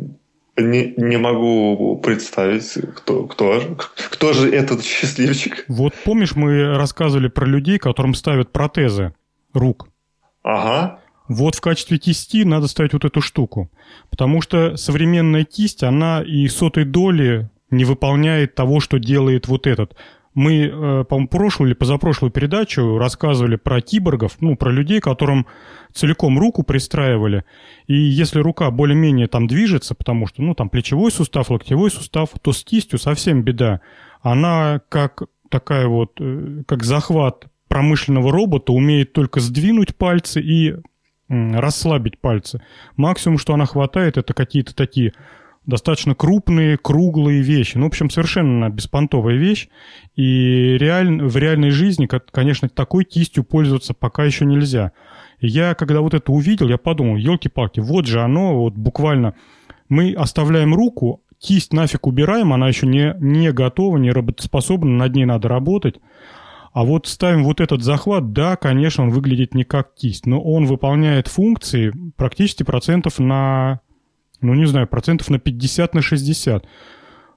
не, не могу представить, кто, кто, кто же этот счастливчик. Вот помнишь, мы рассказывали про людей, которым ставят протезы рук? Ага. Вот в качестве кисти надо ставить вот эту штуку. Потому что современная кисть, она и сотой доли не выполняет того, что делает вот этот. Мы, э, по-моему, прошлую или позапрошлую передачу рассказывали про киборгов, ну, про людей, которым целиком руку пристраивали. И если рука более-менее там движется, потому что, ну, там плечевой сустав, локтевой сустав, то с кистью совсем беда. Она как такая вот, э, как захват промышленного робота, умеет только сдвинуть пальцы и расслабить пальцы. Максимум, что она хватает, это какие-то такие достаточно крупные, круглые вещи. Ну, в общем, совершенно беспонтовая вещь. И реаль... в реальной жизни, конечно, такой кистью пользоваться пока еще нельзя. Я, когда вот это увидел, я подумал, елки-палки, вот же оно, вот буквально мы оставляем руку, кисть нафиг убираем, она еще не, не готова, не работоспособна, над ней надо работать. А вот ставим вот этот захват, да, конечно, он выглядит не как кисть, но он выполняет функции практически процентов на, ну не знаю, процентов на 50, на 60.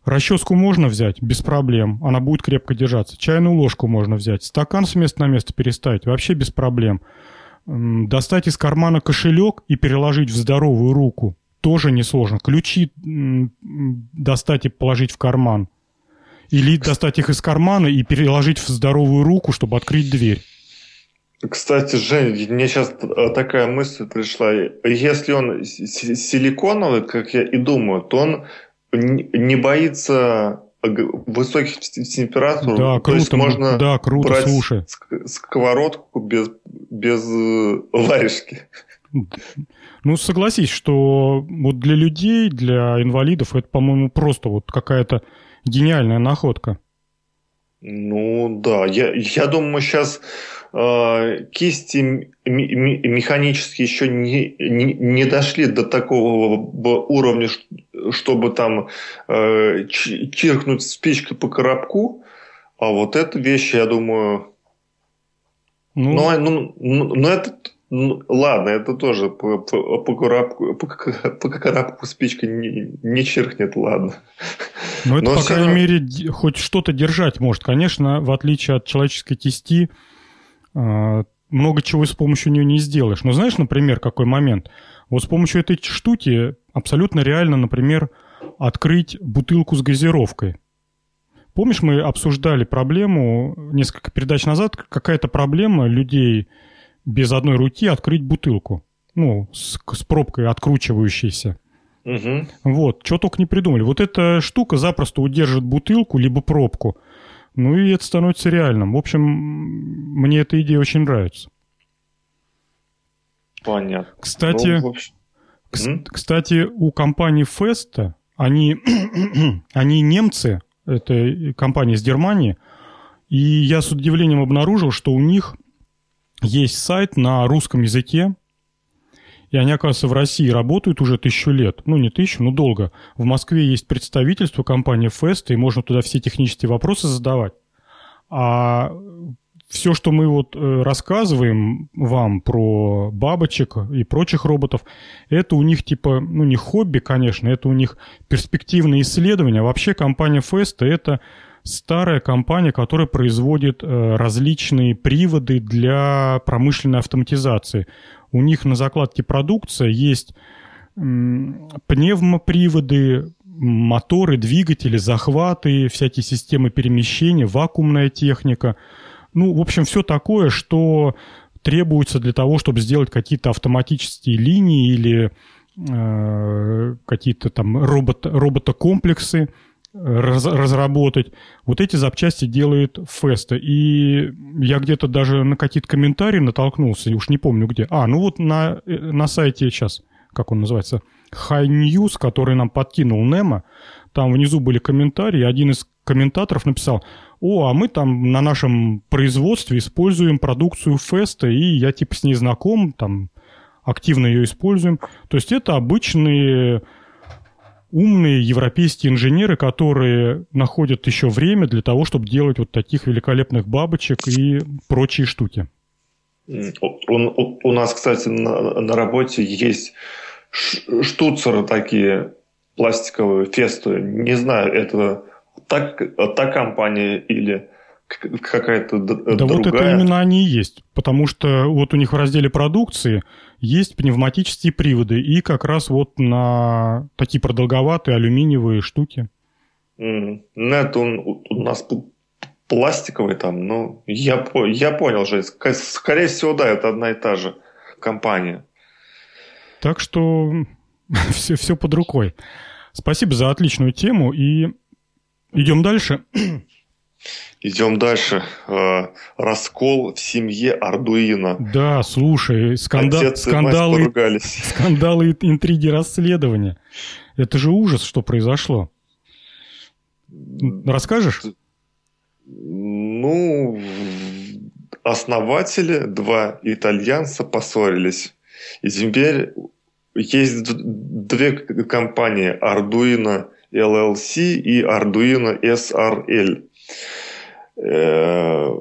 Расческу можно взять без проблем, она будет крепко держаться. Чайную ложку можно взять, стакан с места на место переставить, вообще без проблем. Достать из кармана кошелек и переложить в здоровую руку тоже несложно. Ключи достать и положить в карман или достать их из кармана и переложить в здоровую руку, чтобы открыть дверь. Кстати, Жень, мне сейчас такая мысль пришла. Если он силиконовый, как я и думаю, то он не боится высоких температур. Да, круто, есть можно да, круто, брать слушай. сковородку без, без э, варежки. Ну, согласись, что вот для людей, для инвалидов это, по-моему, просто вот какая-то Гениальная находка. Ну да, я, я думаю, сейчас э, кисти механически еще не, не, не дошли до такого уровня, чтобы там э, чиркнуть спичкой по коробку. А вот эта вещь, я думаю... Ну, ну, ну, ну, ну это ну, ладно, это тоже по, по, по, коробку, по, по коробку спичка не, не чиркнет, ладно. Но это, Но по крайней мере, хоть что-то держать может. Конечно, в отличие от человеческой кисти, много чего с помощью нее не сделаешь. Но знаешь, например, какой момент? Вот с помощью этой штуки абсолютно реально, например, открыть бутылку с газировкой. Помнишь, мы обсуждали проблему несколько передач назад, какая-то проблема людей без одной руки открыть бутылку. Ну, с, с пробкой откручивающейся. Угу. Вот, что только не придумали. Вот эта штука запросто удержит бутылку, либо пробку. Ну и это становится реальным. В общем, мне эта идея очень нравится. Понятно. Кстати, ну, кстати, у компании Festa, они, они немцы, это компания из Германии, и я с удивлением обнаружил, что у них есть сайт на русском языке, и они, оказывается, в России работают уже тысячу лет. Ну, не тысячу, но долго. В Москве есть представительство компании Fest, и можно туда все технические вопросы задавать. А все, что мы вот э, рассказываем вам про бабочек и прочих роботов, это у них типа, ну не хобби, конечно, это у них перспективные исследования. Вообще компания Festa это старая компания, которая производит э, различные приводы для промышленной автоматизации. У них на закладке продукция есть пневмоприводы, моторы, двигатели, захваты, всякие системы перемещения, вакуумная техника. Ну, в общем, все такое, что требуется для того, чтобы сделать какие-то автоматические линии или э, какие-то там робот, роботокомплексы раз, разработать. Вот эти запчасти делает Феста. И я где-то даже на какие-то комментарии натолкнулся, уж не помню где. А, ну вот на, э, на сайте сейчас, как он называется, High News, который нам подкинул Немо, там внизу были комментарии, один из комментаторов написал, о, а мы там на нашем производстве используем продукцию Феста, и я типа с ней знаком, там активно ее используем. То есть это обычные умные европейские инженеры, которые находят еще время для того, чтобы делать вот таких великолепных бабочек и прочие штуки. У, у нас, кстати, на, на работе есть штуцеры такие пластиковые, фесты. Не знаю, это так, та компания или какая-то другая. Да вот это именно они и есть. Потому что вот у них в разделе продукции есть пневматические приводы. И как раз вот на такие продолговатые алюминиевые штуки. Mm. Нет, он у нас пластиковый там. Ну, я, я понял же. Скорее всего, да, это одна и та же компания. Так что все, все под рукой. Спасибо за отличную тему. И идем дальше. Идем дальше. Э, раскол в семье Ардуина. Да, слушай, скандал, Отец скандалы, скандалы, интриги, расследования. Это же ужас, что произошло. Расскажешь? Ну, основатели, два итальянца поссорились. И теперь есть две компании Arduino LLC и Arduino SRL. Э,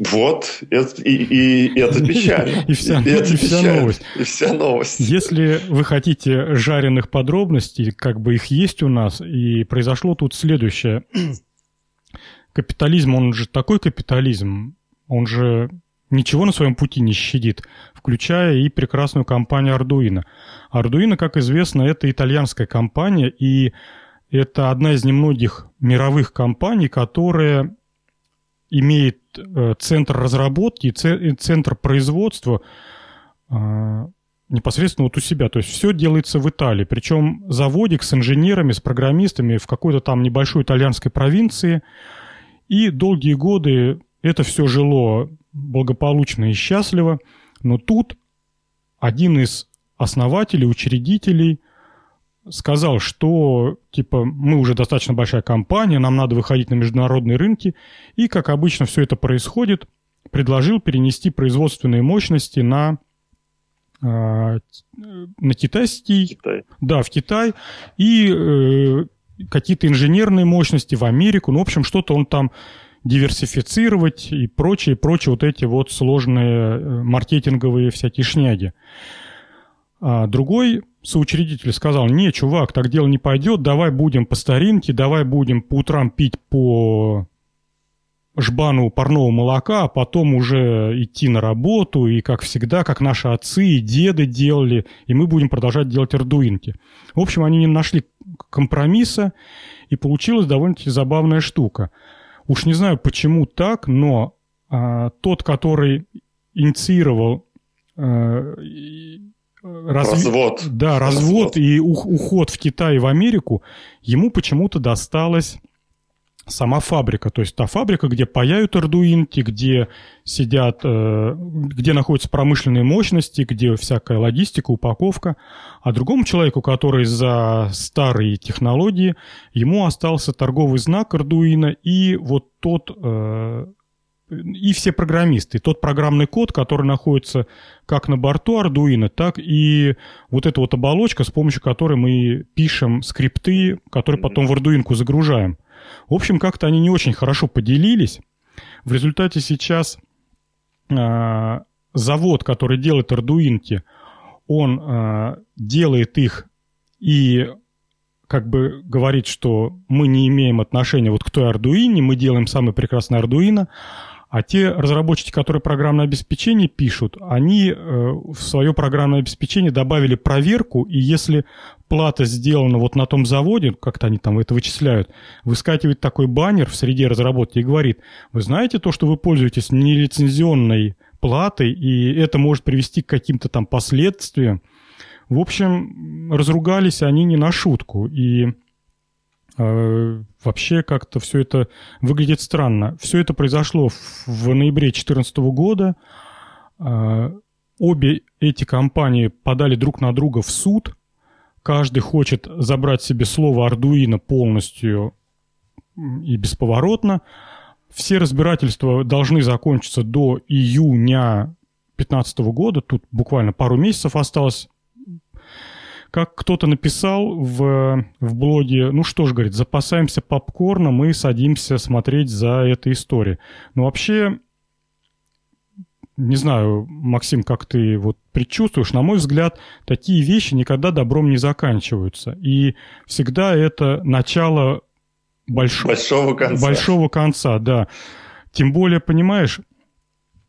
вот, это, и, и, и это печально. И вся, и, это и вся новость. И вся новость. Если вы хотите жареных подробностей, как бы их есть у нас, и произошло тут следующее. Капитализм, он же такой капитализм, он же ничего на своем пути не щадит, включая и прекрасную компанию Arduino. Arduino, как известно, это итальянская компания, и это одна из немногих мировых компаний, которая имеет э, центр разработки и центр производства э, непосредственно вот у себя. То есть все делается в Италии. Причем заводик с инженерами, с программистами в какой-то там небольшой итальянской провинции. И долгие годы это все жило благополучно и счастливо. Но тут один из основателей, учредителей сказал, что типа мы уже достаточно большая компания, нам надо выходить на международные рынки, и как обычно все это происходит, предложил перенести производственные мощности на а, на китайский, Китай. да, в Китай. И э, какие-то инженерные мощности в Америку, ну, в общем, что-то он там диверсифицировать и прочее, прочее, вот эти вот сложные э, маркетинговые всякие шняги. А другой соучредитель сказал, не, чувак, так дело не пойдет, давай будем по старинке, давай будем по утрам пить по жбану парного молока, а потом уже идти на работу, и как всегда, как наши отцы и деды делали, и мы будем продолжать делать ардуинки. В общем, они не нашли компромисса, и получилась довольно-таки забавная штука. Уж не знаю, почему так, но а, тот, который инициировал а, разви... развод. Да, развод, развод и уход в Китай и в Америку, ему почему-то досталась сама фабрика. То есть та фабрика, где паяют ардуинки, где сидят, э, где находятся промышленные мощности, где всякая логистика, упаковка. А другому человеку, который за старые технологии, ему остался торговый знак Ардуино и вот тот э, и все программисты. Тот программный код, который находится как на борту Arduino, так и вот эта вот оболочка, с помощью которой мы пишем скрипты, которые потом в Arduino загружаем. В общем, как-то они не очень хорошо поделились. В результате сейчас э, завод, который делает Arduino, он э, делает их и как бы говорит, что мы не имеем отношения вот к той Arduino, мы делаем самый прекрасный Arduino, а те разработчики, которые программное обеспечение пишут, они э, в свое программное обеспечение добавили проверку, и если плата сделана вот на том заводе, как-то они там это вычисляют, выскакивает такой баннер в среде разработки и говорит, вы знаете то, что вы пользуетесь нелицензионной платой, и это может привести к каким-то там последствиям. В общем, разругались они не на шутку, и вообще как-то все это выглядит странно. Все это произошло в, в ноябре 2014 года. А, обе эти компании подали друг на друга в суд. Каждый хочет забрать себе слово Ардуино полностью и бесповоротно. Все разбирательства должны закончиться до июня 2015 года. Тут буквально пару месяцев осталось как кто-то написал в, в блоге, ну что ж, говорит, запасаемся попкорном и садимся смотреть за этой историей. Но вообще, не знаю, Максим, как ты вот предчувствуешь, на мой взгляд, такие вещи никогда добром не заканчиваются. И всегда это начало больш... большого конца. Большого конца, да. Тем более, понимаешь,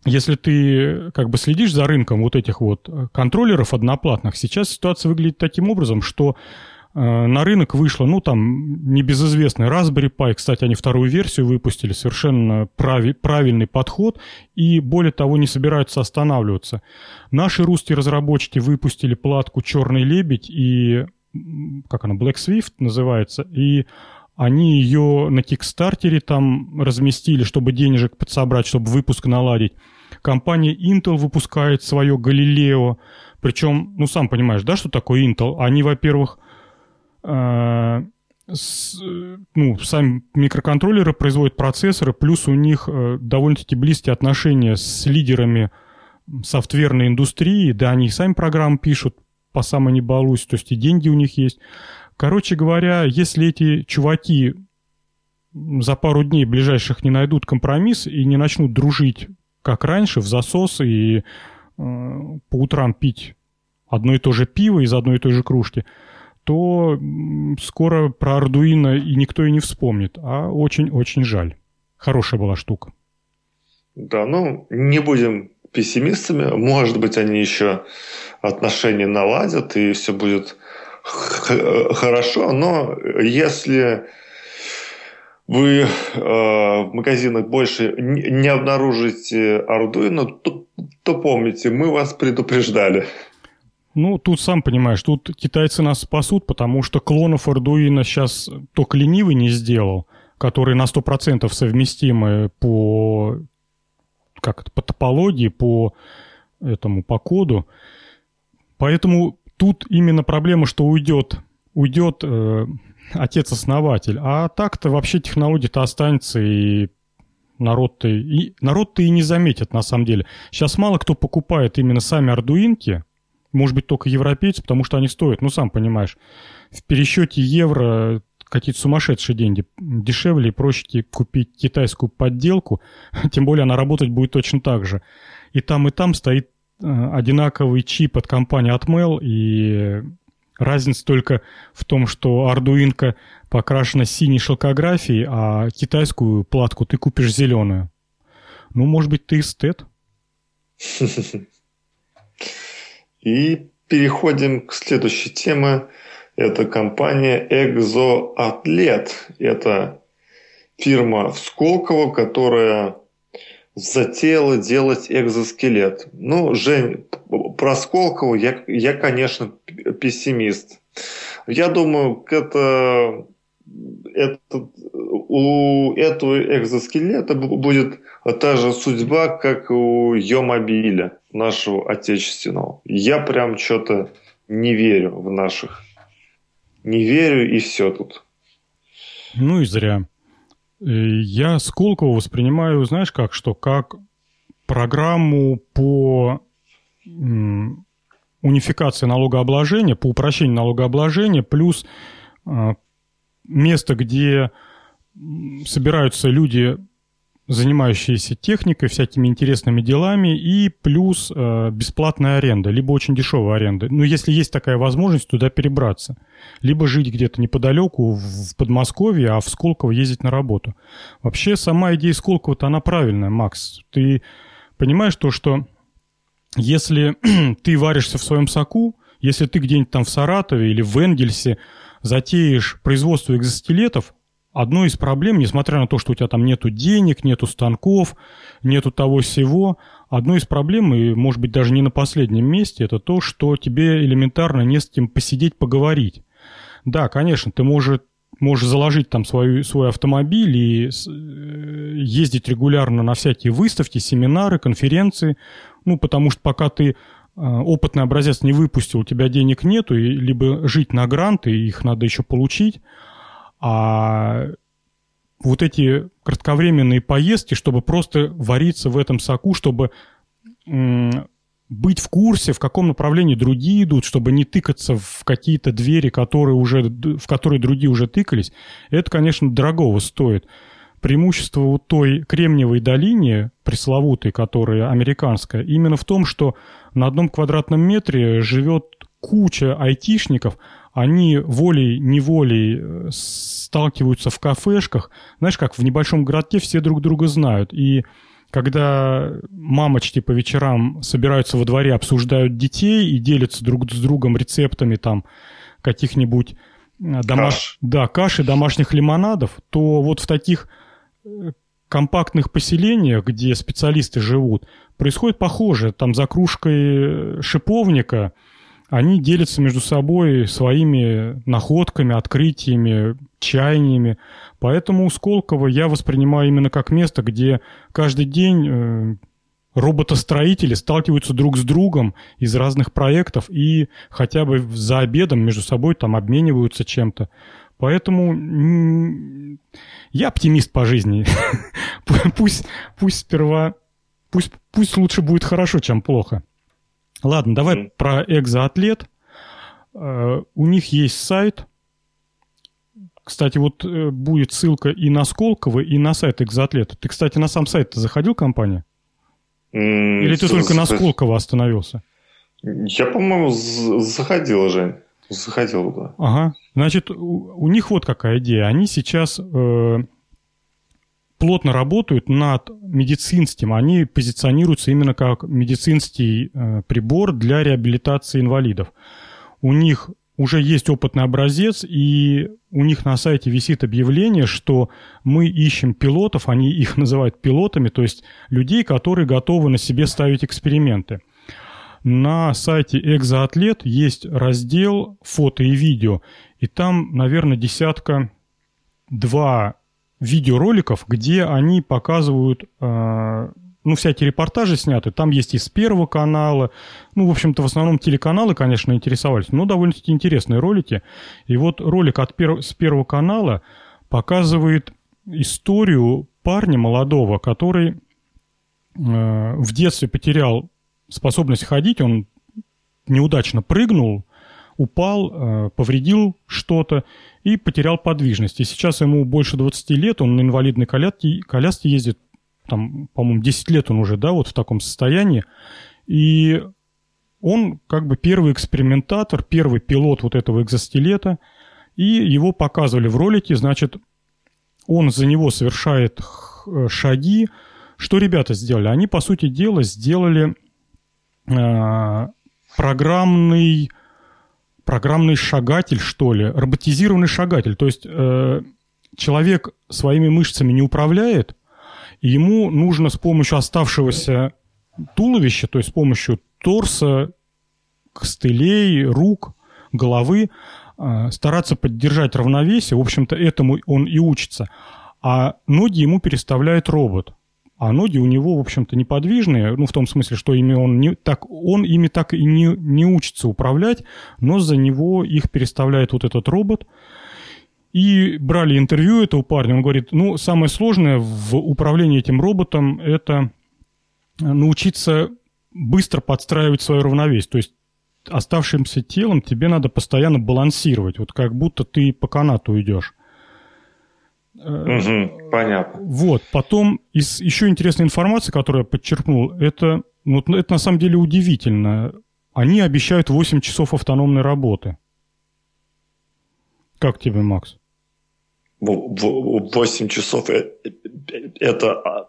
если ты как бы следишь за рынком вот этих вот э, контроллеров одноплатных, сейчас ситуация выглядит таким образом, что э, на рынок вышло, ну, там, небезызвестный Raspberry Pi. Кстати, они вторую версию выпустили, совершенно прави, правильный подход, и более того, не собираются останавливаться. Наши русские разработчики выпустили платку «Черный лебедь» и, как она, Black Swift называется, и Они ее на Кикстартере там разместили, чтобы денежек подсобрать, чтобы выпуск наладить. Компания Intel выпускает свое Галилео. Причем, ну, сам понимаешь, да, что такое Intel? Они, во-первых, э, с, ну, сами микроконтроллеры производят процессоры, плюс у них э, довольно-таки близкие отношения с лидерами софтверной индустрии. Да, они и сами программы пишут, по самой не балуюсь, то есть и деньги у них есть. Короче говоря, если эти чуваки за пару дней ближайших не найдут компромисс и не начнут дружить, как раньше, в засос и э, по утрам пить одно и то же пиво из одной и той же кружки, то скоро про Ардуино и никто и не вспомнит. А очень-очень жаль. Хорошая была штука. Да, ну, не будем пессимистами. Может быть, они еще отношения наладят, и все будет хорошо, но если вы э, в магазинах больше не обнаружите Arduino, то, то помните, мы вас предупреждали. Ну, тут сам понимаешь, тут китайцы нас спасут, потому что клонов Arduino сейчас только ленивый не сделал, которые на 100% совместимы по, как это, по топологии, по этому, по коду. Поэтому тут именно проблема, что уйдет, уйдет э, отец-основатель. А так-то вообще технология-то останется, и народ-то и, народ-то и не заметит на самом деле. Сейчас мало кто покупает именно сами ардуинки, может быть, только европейцы, потому что они стоят, ну, сам понимаешь, в пересчете евро какие-то сумасшедшие деньги. Дешевле и проще купить китайскую подделку, тем более она работать будет точно так же. И там, и там стоит одинаковый чип от компании Atmel, и разница только в том, что ардуинка покрашена синей шелкографией, а китайскую платку ты купишь зеленую. Ну, может быть, ты эстет? И переходим к следующей теме. Это компания Exoatlet. Это фирма в Сколково, которая затеяла делать экзоскелет. Ну, Жень, про Сколково я, я, конечно, пессимист. Я думаю, это, это, у этого экзоскелета будет та же судьба, как у Йомобиля нашего отечественного. Я прям что-то не верю в наших. Не верю и все тут. Ну и зря. Э, я Сколково воспринимаю, знаешь как, что? Как программу по унификации налогообложения, по упрощению налогообложения, плюс э, место, где собираются люди занимающиеся техникой, всякими интересными делами, и плюс э, бесплатная аренда, либо очень дешевая аренда. Но если есть такая возможность, туда перебраться. Либо жить где-то неподалеку, в Подмосковье, а в Сколково ездить на работу. Вообще, сама идея Сколково-то, она правильная, Макс. Ты понимаешь то, что если ты варишься в своем соку, если ты где-нибудь там в Саратове или в Энгельсе затеешь производство экзоскелетов, Одной из проблем, несмотря на то, что у тебя там нету денег, нету станков, нету того всего, одной из проблем, и, может быть, даже не на последнем месте, это то, что тебе элементарно не с кем посидеть, поговорить. Да, конечно, ты можешь, можешь заложить там свою, свой автомобиль и э, ездить регулярно на всякие выставки, семинары, конференции, ну, потому что пока ты э, опытный образец не выпустил, у тебя денег нету, и либо жить на гранты, их надо еще получить, а вот эти кратковременные поездки, чтобы просто вариться в этом соку, чтобы быть в курсе, в каком направлении другие идут, чтобы не тыкаться в какие-то двери, которые уже, в которые другие уже тыкались, это, конечно, дорогого стоит. Преимущество у той Кремниевой долине, пресловутой, которая американская, именно в том, что на одном квадратном метре живет куча айтишников, они волей-неволей э, сталкиваются в кафешках. Знаешь, как в небольшом городке все друг друга знают. И когда мамочки по вечерам собираются во дворе, обсуждают детей и делятся друг с другом рецептами там каких-нибудь э, домаш... Каш. да, каши, домашних лимонадов, то вот в таких э, компактных поселениях, где специалисты живут, происходит похоже. Там за кружкой шиповника – они делятся между собой своими находками, открытиями, чаяниями. Поэтому Сколково я воспринимаю именно как место, где каждый день э, роботостроители сталкиваются друг с другом из разных проектов и хотя бы за обедом между собой там обмениваются чем-то. Поэтому я оптимист по жизни. пусть, пусть сперва, пусть, пусть лучше будет хорошо, чем плохо. Ладно, давай mm. про экзоатлет. Uh, у них есть сайт. Кстати, вот uh, будет ссылка и на Сколково, и на сайт экзоатлета. Ты, кстати, на сам сайт заходил компания? Mm, Или ты только на Сколково остановился? Я, по-моему, заходил, Жень. Заходил туда. Ага. Значит, у, у них вот какая идея. Они сейчас э, плотно работают над медицинским. Они позиционируются именно как медицинский э, прибор для реабилитации инвалидов. У них уже есть опытный образец, и у них на сайте висит объявление, что мы ищем пилотов, они их называют пилотами, то есть людей, которые готовы на себе ставить эксперименты. На сайте Экзоатлет есть раздел фото и видео, и там, наверное, десятка два видеороликов, где они показывают, э, ну, всякие репортажи сняты. Там есть и с Первого канала. Ну, в общем-то, в основном телеканалы, конечно, интересовались, но довольно-таки интересные ролики. И вот ролик от пер- с Первого канала показывает историю парня молодого, который э, в детстве потерял способность ходить, он неудачно прыгнул, упал, э, повредил что-то и потерял подвижность. И сейчас ему больше 20 лет, он на инвалидной коляске, коляске ездит, там, по-моему, 10 лет он уже, да, вот в таком состоянии. И он как бы первый экспериментатор, первый пилот вот этого экзоскелета, и его показывали в ролике, значит, он за него совершает э, шаги. Что ребята сделали? Они, по сути дела, сделали э, программный программный шагатель, что ли, роботизированный шагатель. То есть э, человек своими мышцами не управляет, и ему нужно с помощью оставшегося туловища, то есть с помощью торса, костылей, рук, головы, э, стараться поддержать равновесие. В общем-то, этому он и учится. А ноги ему переставляет робот а ноги у него, в общем-то, неподвижные, ну, в том смысле, что ими он, не, так, он ими так и не, не учится управлять, но за него их переставляет вот этот робот. И брали интервью этого парня, он говорит, ну, самое сложное в управлении этим роботом – это научиться быстро подстраивать свое равновесие. То есть оставшимся телом тебе надо постоянно балансировать, вот как будто ты по канату идешь. Угу, понятно. Вот. Потом из еще интересной информации, которую я подчеркнул, это, вот, это на самом деле удивительно. Они обещают 8 часов автономной работы. Как тебе, Макс? 8 часов э, это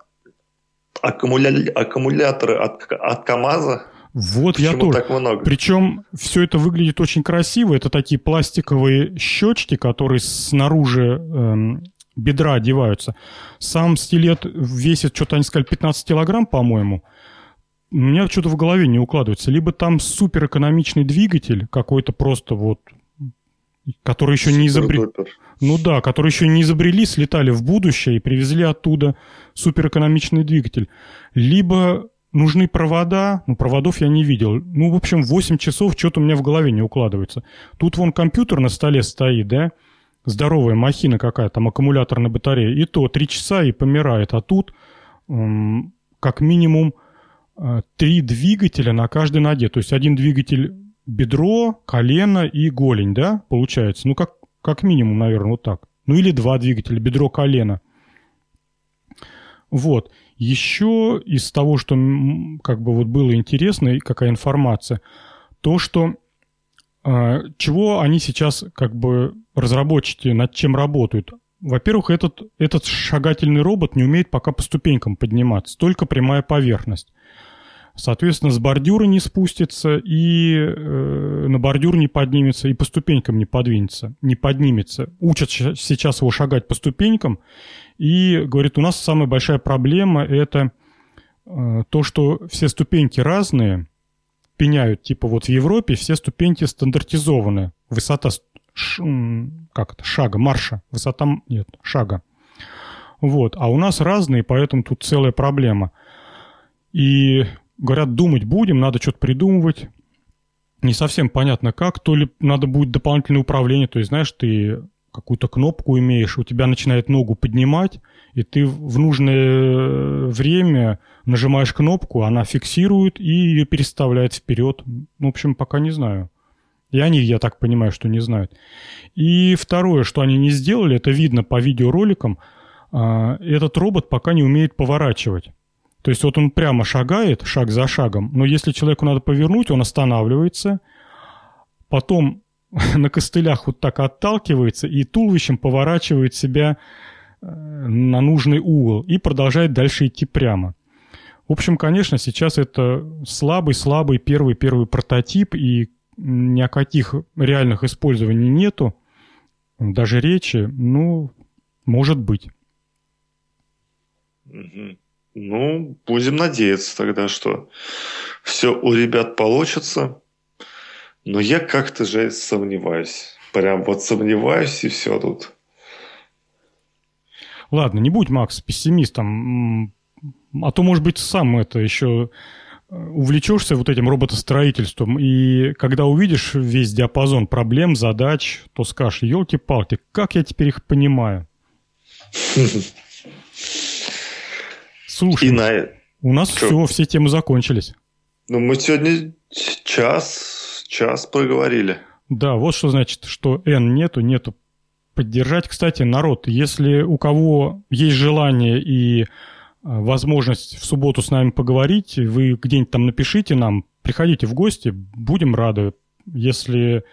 аккумуля... аккумуляторы от, от КАМАЗа? Вот Почему я тоже. так много? Причем все это выглядит очень красиво. Это такие пластиковые щечки, которые снаружи эм, бедра одеваются. Сам стилет весит, что-то они сказали, 15 килограмм, по-моему. У меня что-то в голове не укладывается. Либо там суперэкономичный двигатель какой-то просто вот, который еще не изобрели. Ну да, который еще не изобрели, слетали в будущее и привезли оттуда суперэкономичный двигатель. Либо нужны провода, ну, проводов я не видел. Ну, в общем, 8 часов что-то у меня в голове не укладывается. Тут вон компьютер на столе стоит, да, здоровая махина какая там аккумуляторная батарея, и то три часа и помирает. А тут эм, как минимум э, три двигателя на каждой ноге. То есть один двигатель бедро, колено и голень, да, получается? Ну, как, как минимум, наверное, вот так. Ну, или два двигателя, бедро, колено. Вот. Еще из того, что как бы вот было интересно, и какая информация, то, что чего они сейчас как бы разработчики над чем работают. Во-первых, этот, этот шагательный робот не умеет пока по ступенькам подниматься, только прямая поверхность. Соответственно, с бордюра не спустится, и э, на бордюр не поднимется, и по ступенькам не подвинется, не поднимется. Учат сейчас его шагать по ступенькам, и говорит, у нас самая большая проблема – это э, то, что все ступеньки разные – ступеняют. Типа вот в Европе все ступеньки стандартизованы. Высота ш, как это, шага, марша. Высота, нет, шага. Вот. А у нас разные, поэтому тут целая проблема. И говорят, думать будем, надо что-то придумывать. Не совсем понятно как, то ли надо будет дополнительное управление, то есть, знаешь, ты какую-то кнопку имеешь, у тебя начинает ногу поднимать, и ты в нужное время нажимаешь кнопку, она фиксирует и ее переставляет вперед. В общем, пока не знаю. И они, я так понимаю, что не знают. И второе, что они не сделали, это видно по видеороликам, а, этот робот пока не умеет поворачивать. То есть вот он прямо шагает, шаг за шагом, но если человеку надо повернуть, он останавливается, потом на костылях вот так отталкивается и туловищем поворачивает себя э, на нужный угол и продолжает дальше идти прямо. В общем, конечно, сейчас это слабый-слабый первый-первый прототип, и ни о каких реальных использований нету, даже речи, ну, может быть. Ну, будем надеяться тогда, что все у ребят получится. Но я как-то же сомневаюсь. Прям вот сомневаюсь и все тут. Ладно, не будь, Макс, пессимистом. А то, может быть, сам это еще э, увлечешься вот этим роботостроительством, и когда увидишь весь диапазон проблем, задач, то скажешь, елки-палки, как я теперь их понимаю? Слушай, на... у нас все, все темы закончились. Ну, мы сегодня час, час поговорили. Да, вот что значит, что N нету, нету поддержать. Кстати, народ, если у кого есть желание и а, возможность в субботу с нами поговорить, вы где-нибудь там напишите нам, приходите в гости, будем рады. Если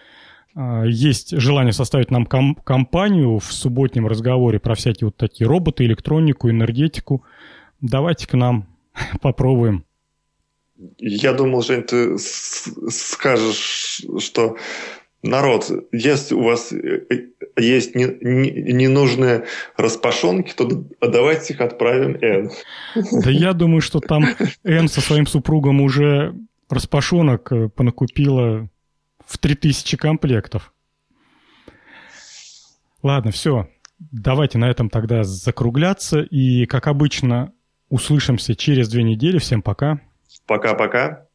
э, есть желание составить нам ком- компанию в субботнем разговоре про всякие вот такие роботы, электронику, энергетику – Давайте к нам попробуем. Я думал, Жень, ты скажешь, что народ, если у вас э, есть ненужные распашонки, то давайте их отправим Н. Да я думаю, что там Н со своим супругом уже распашонок э, понакупила в 3000 комплектов. Ладно, все. Давайте на этом тогда закругляться. И, как обычно, Услышимся через две недели. Всем пока. Пока-пока.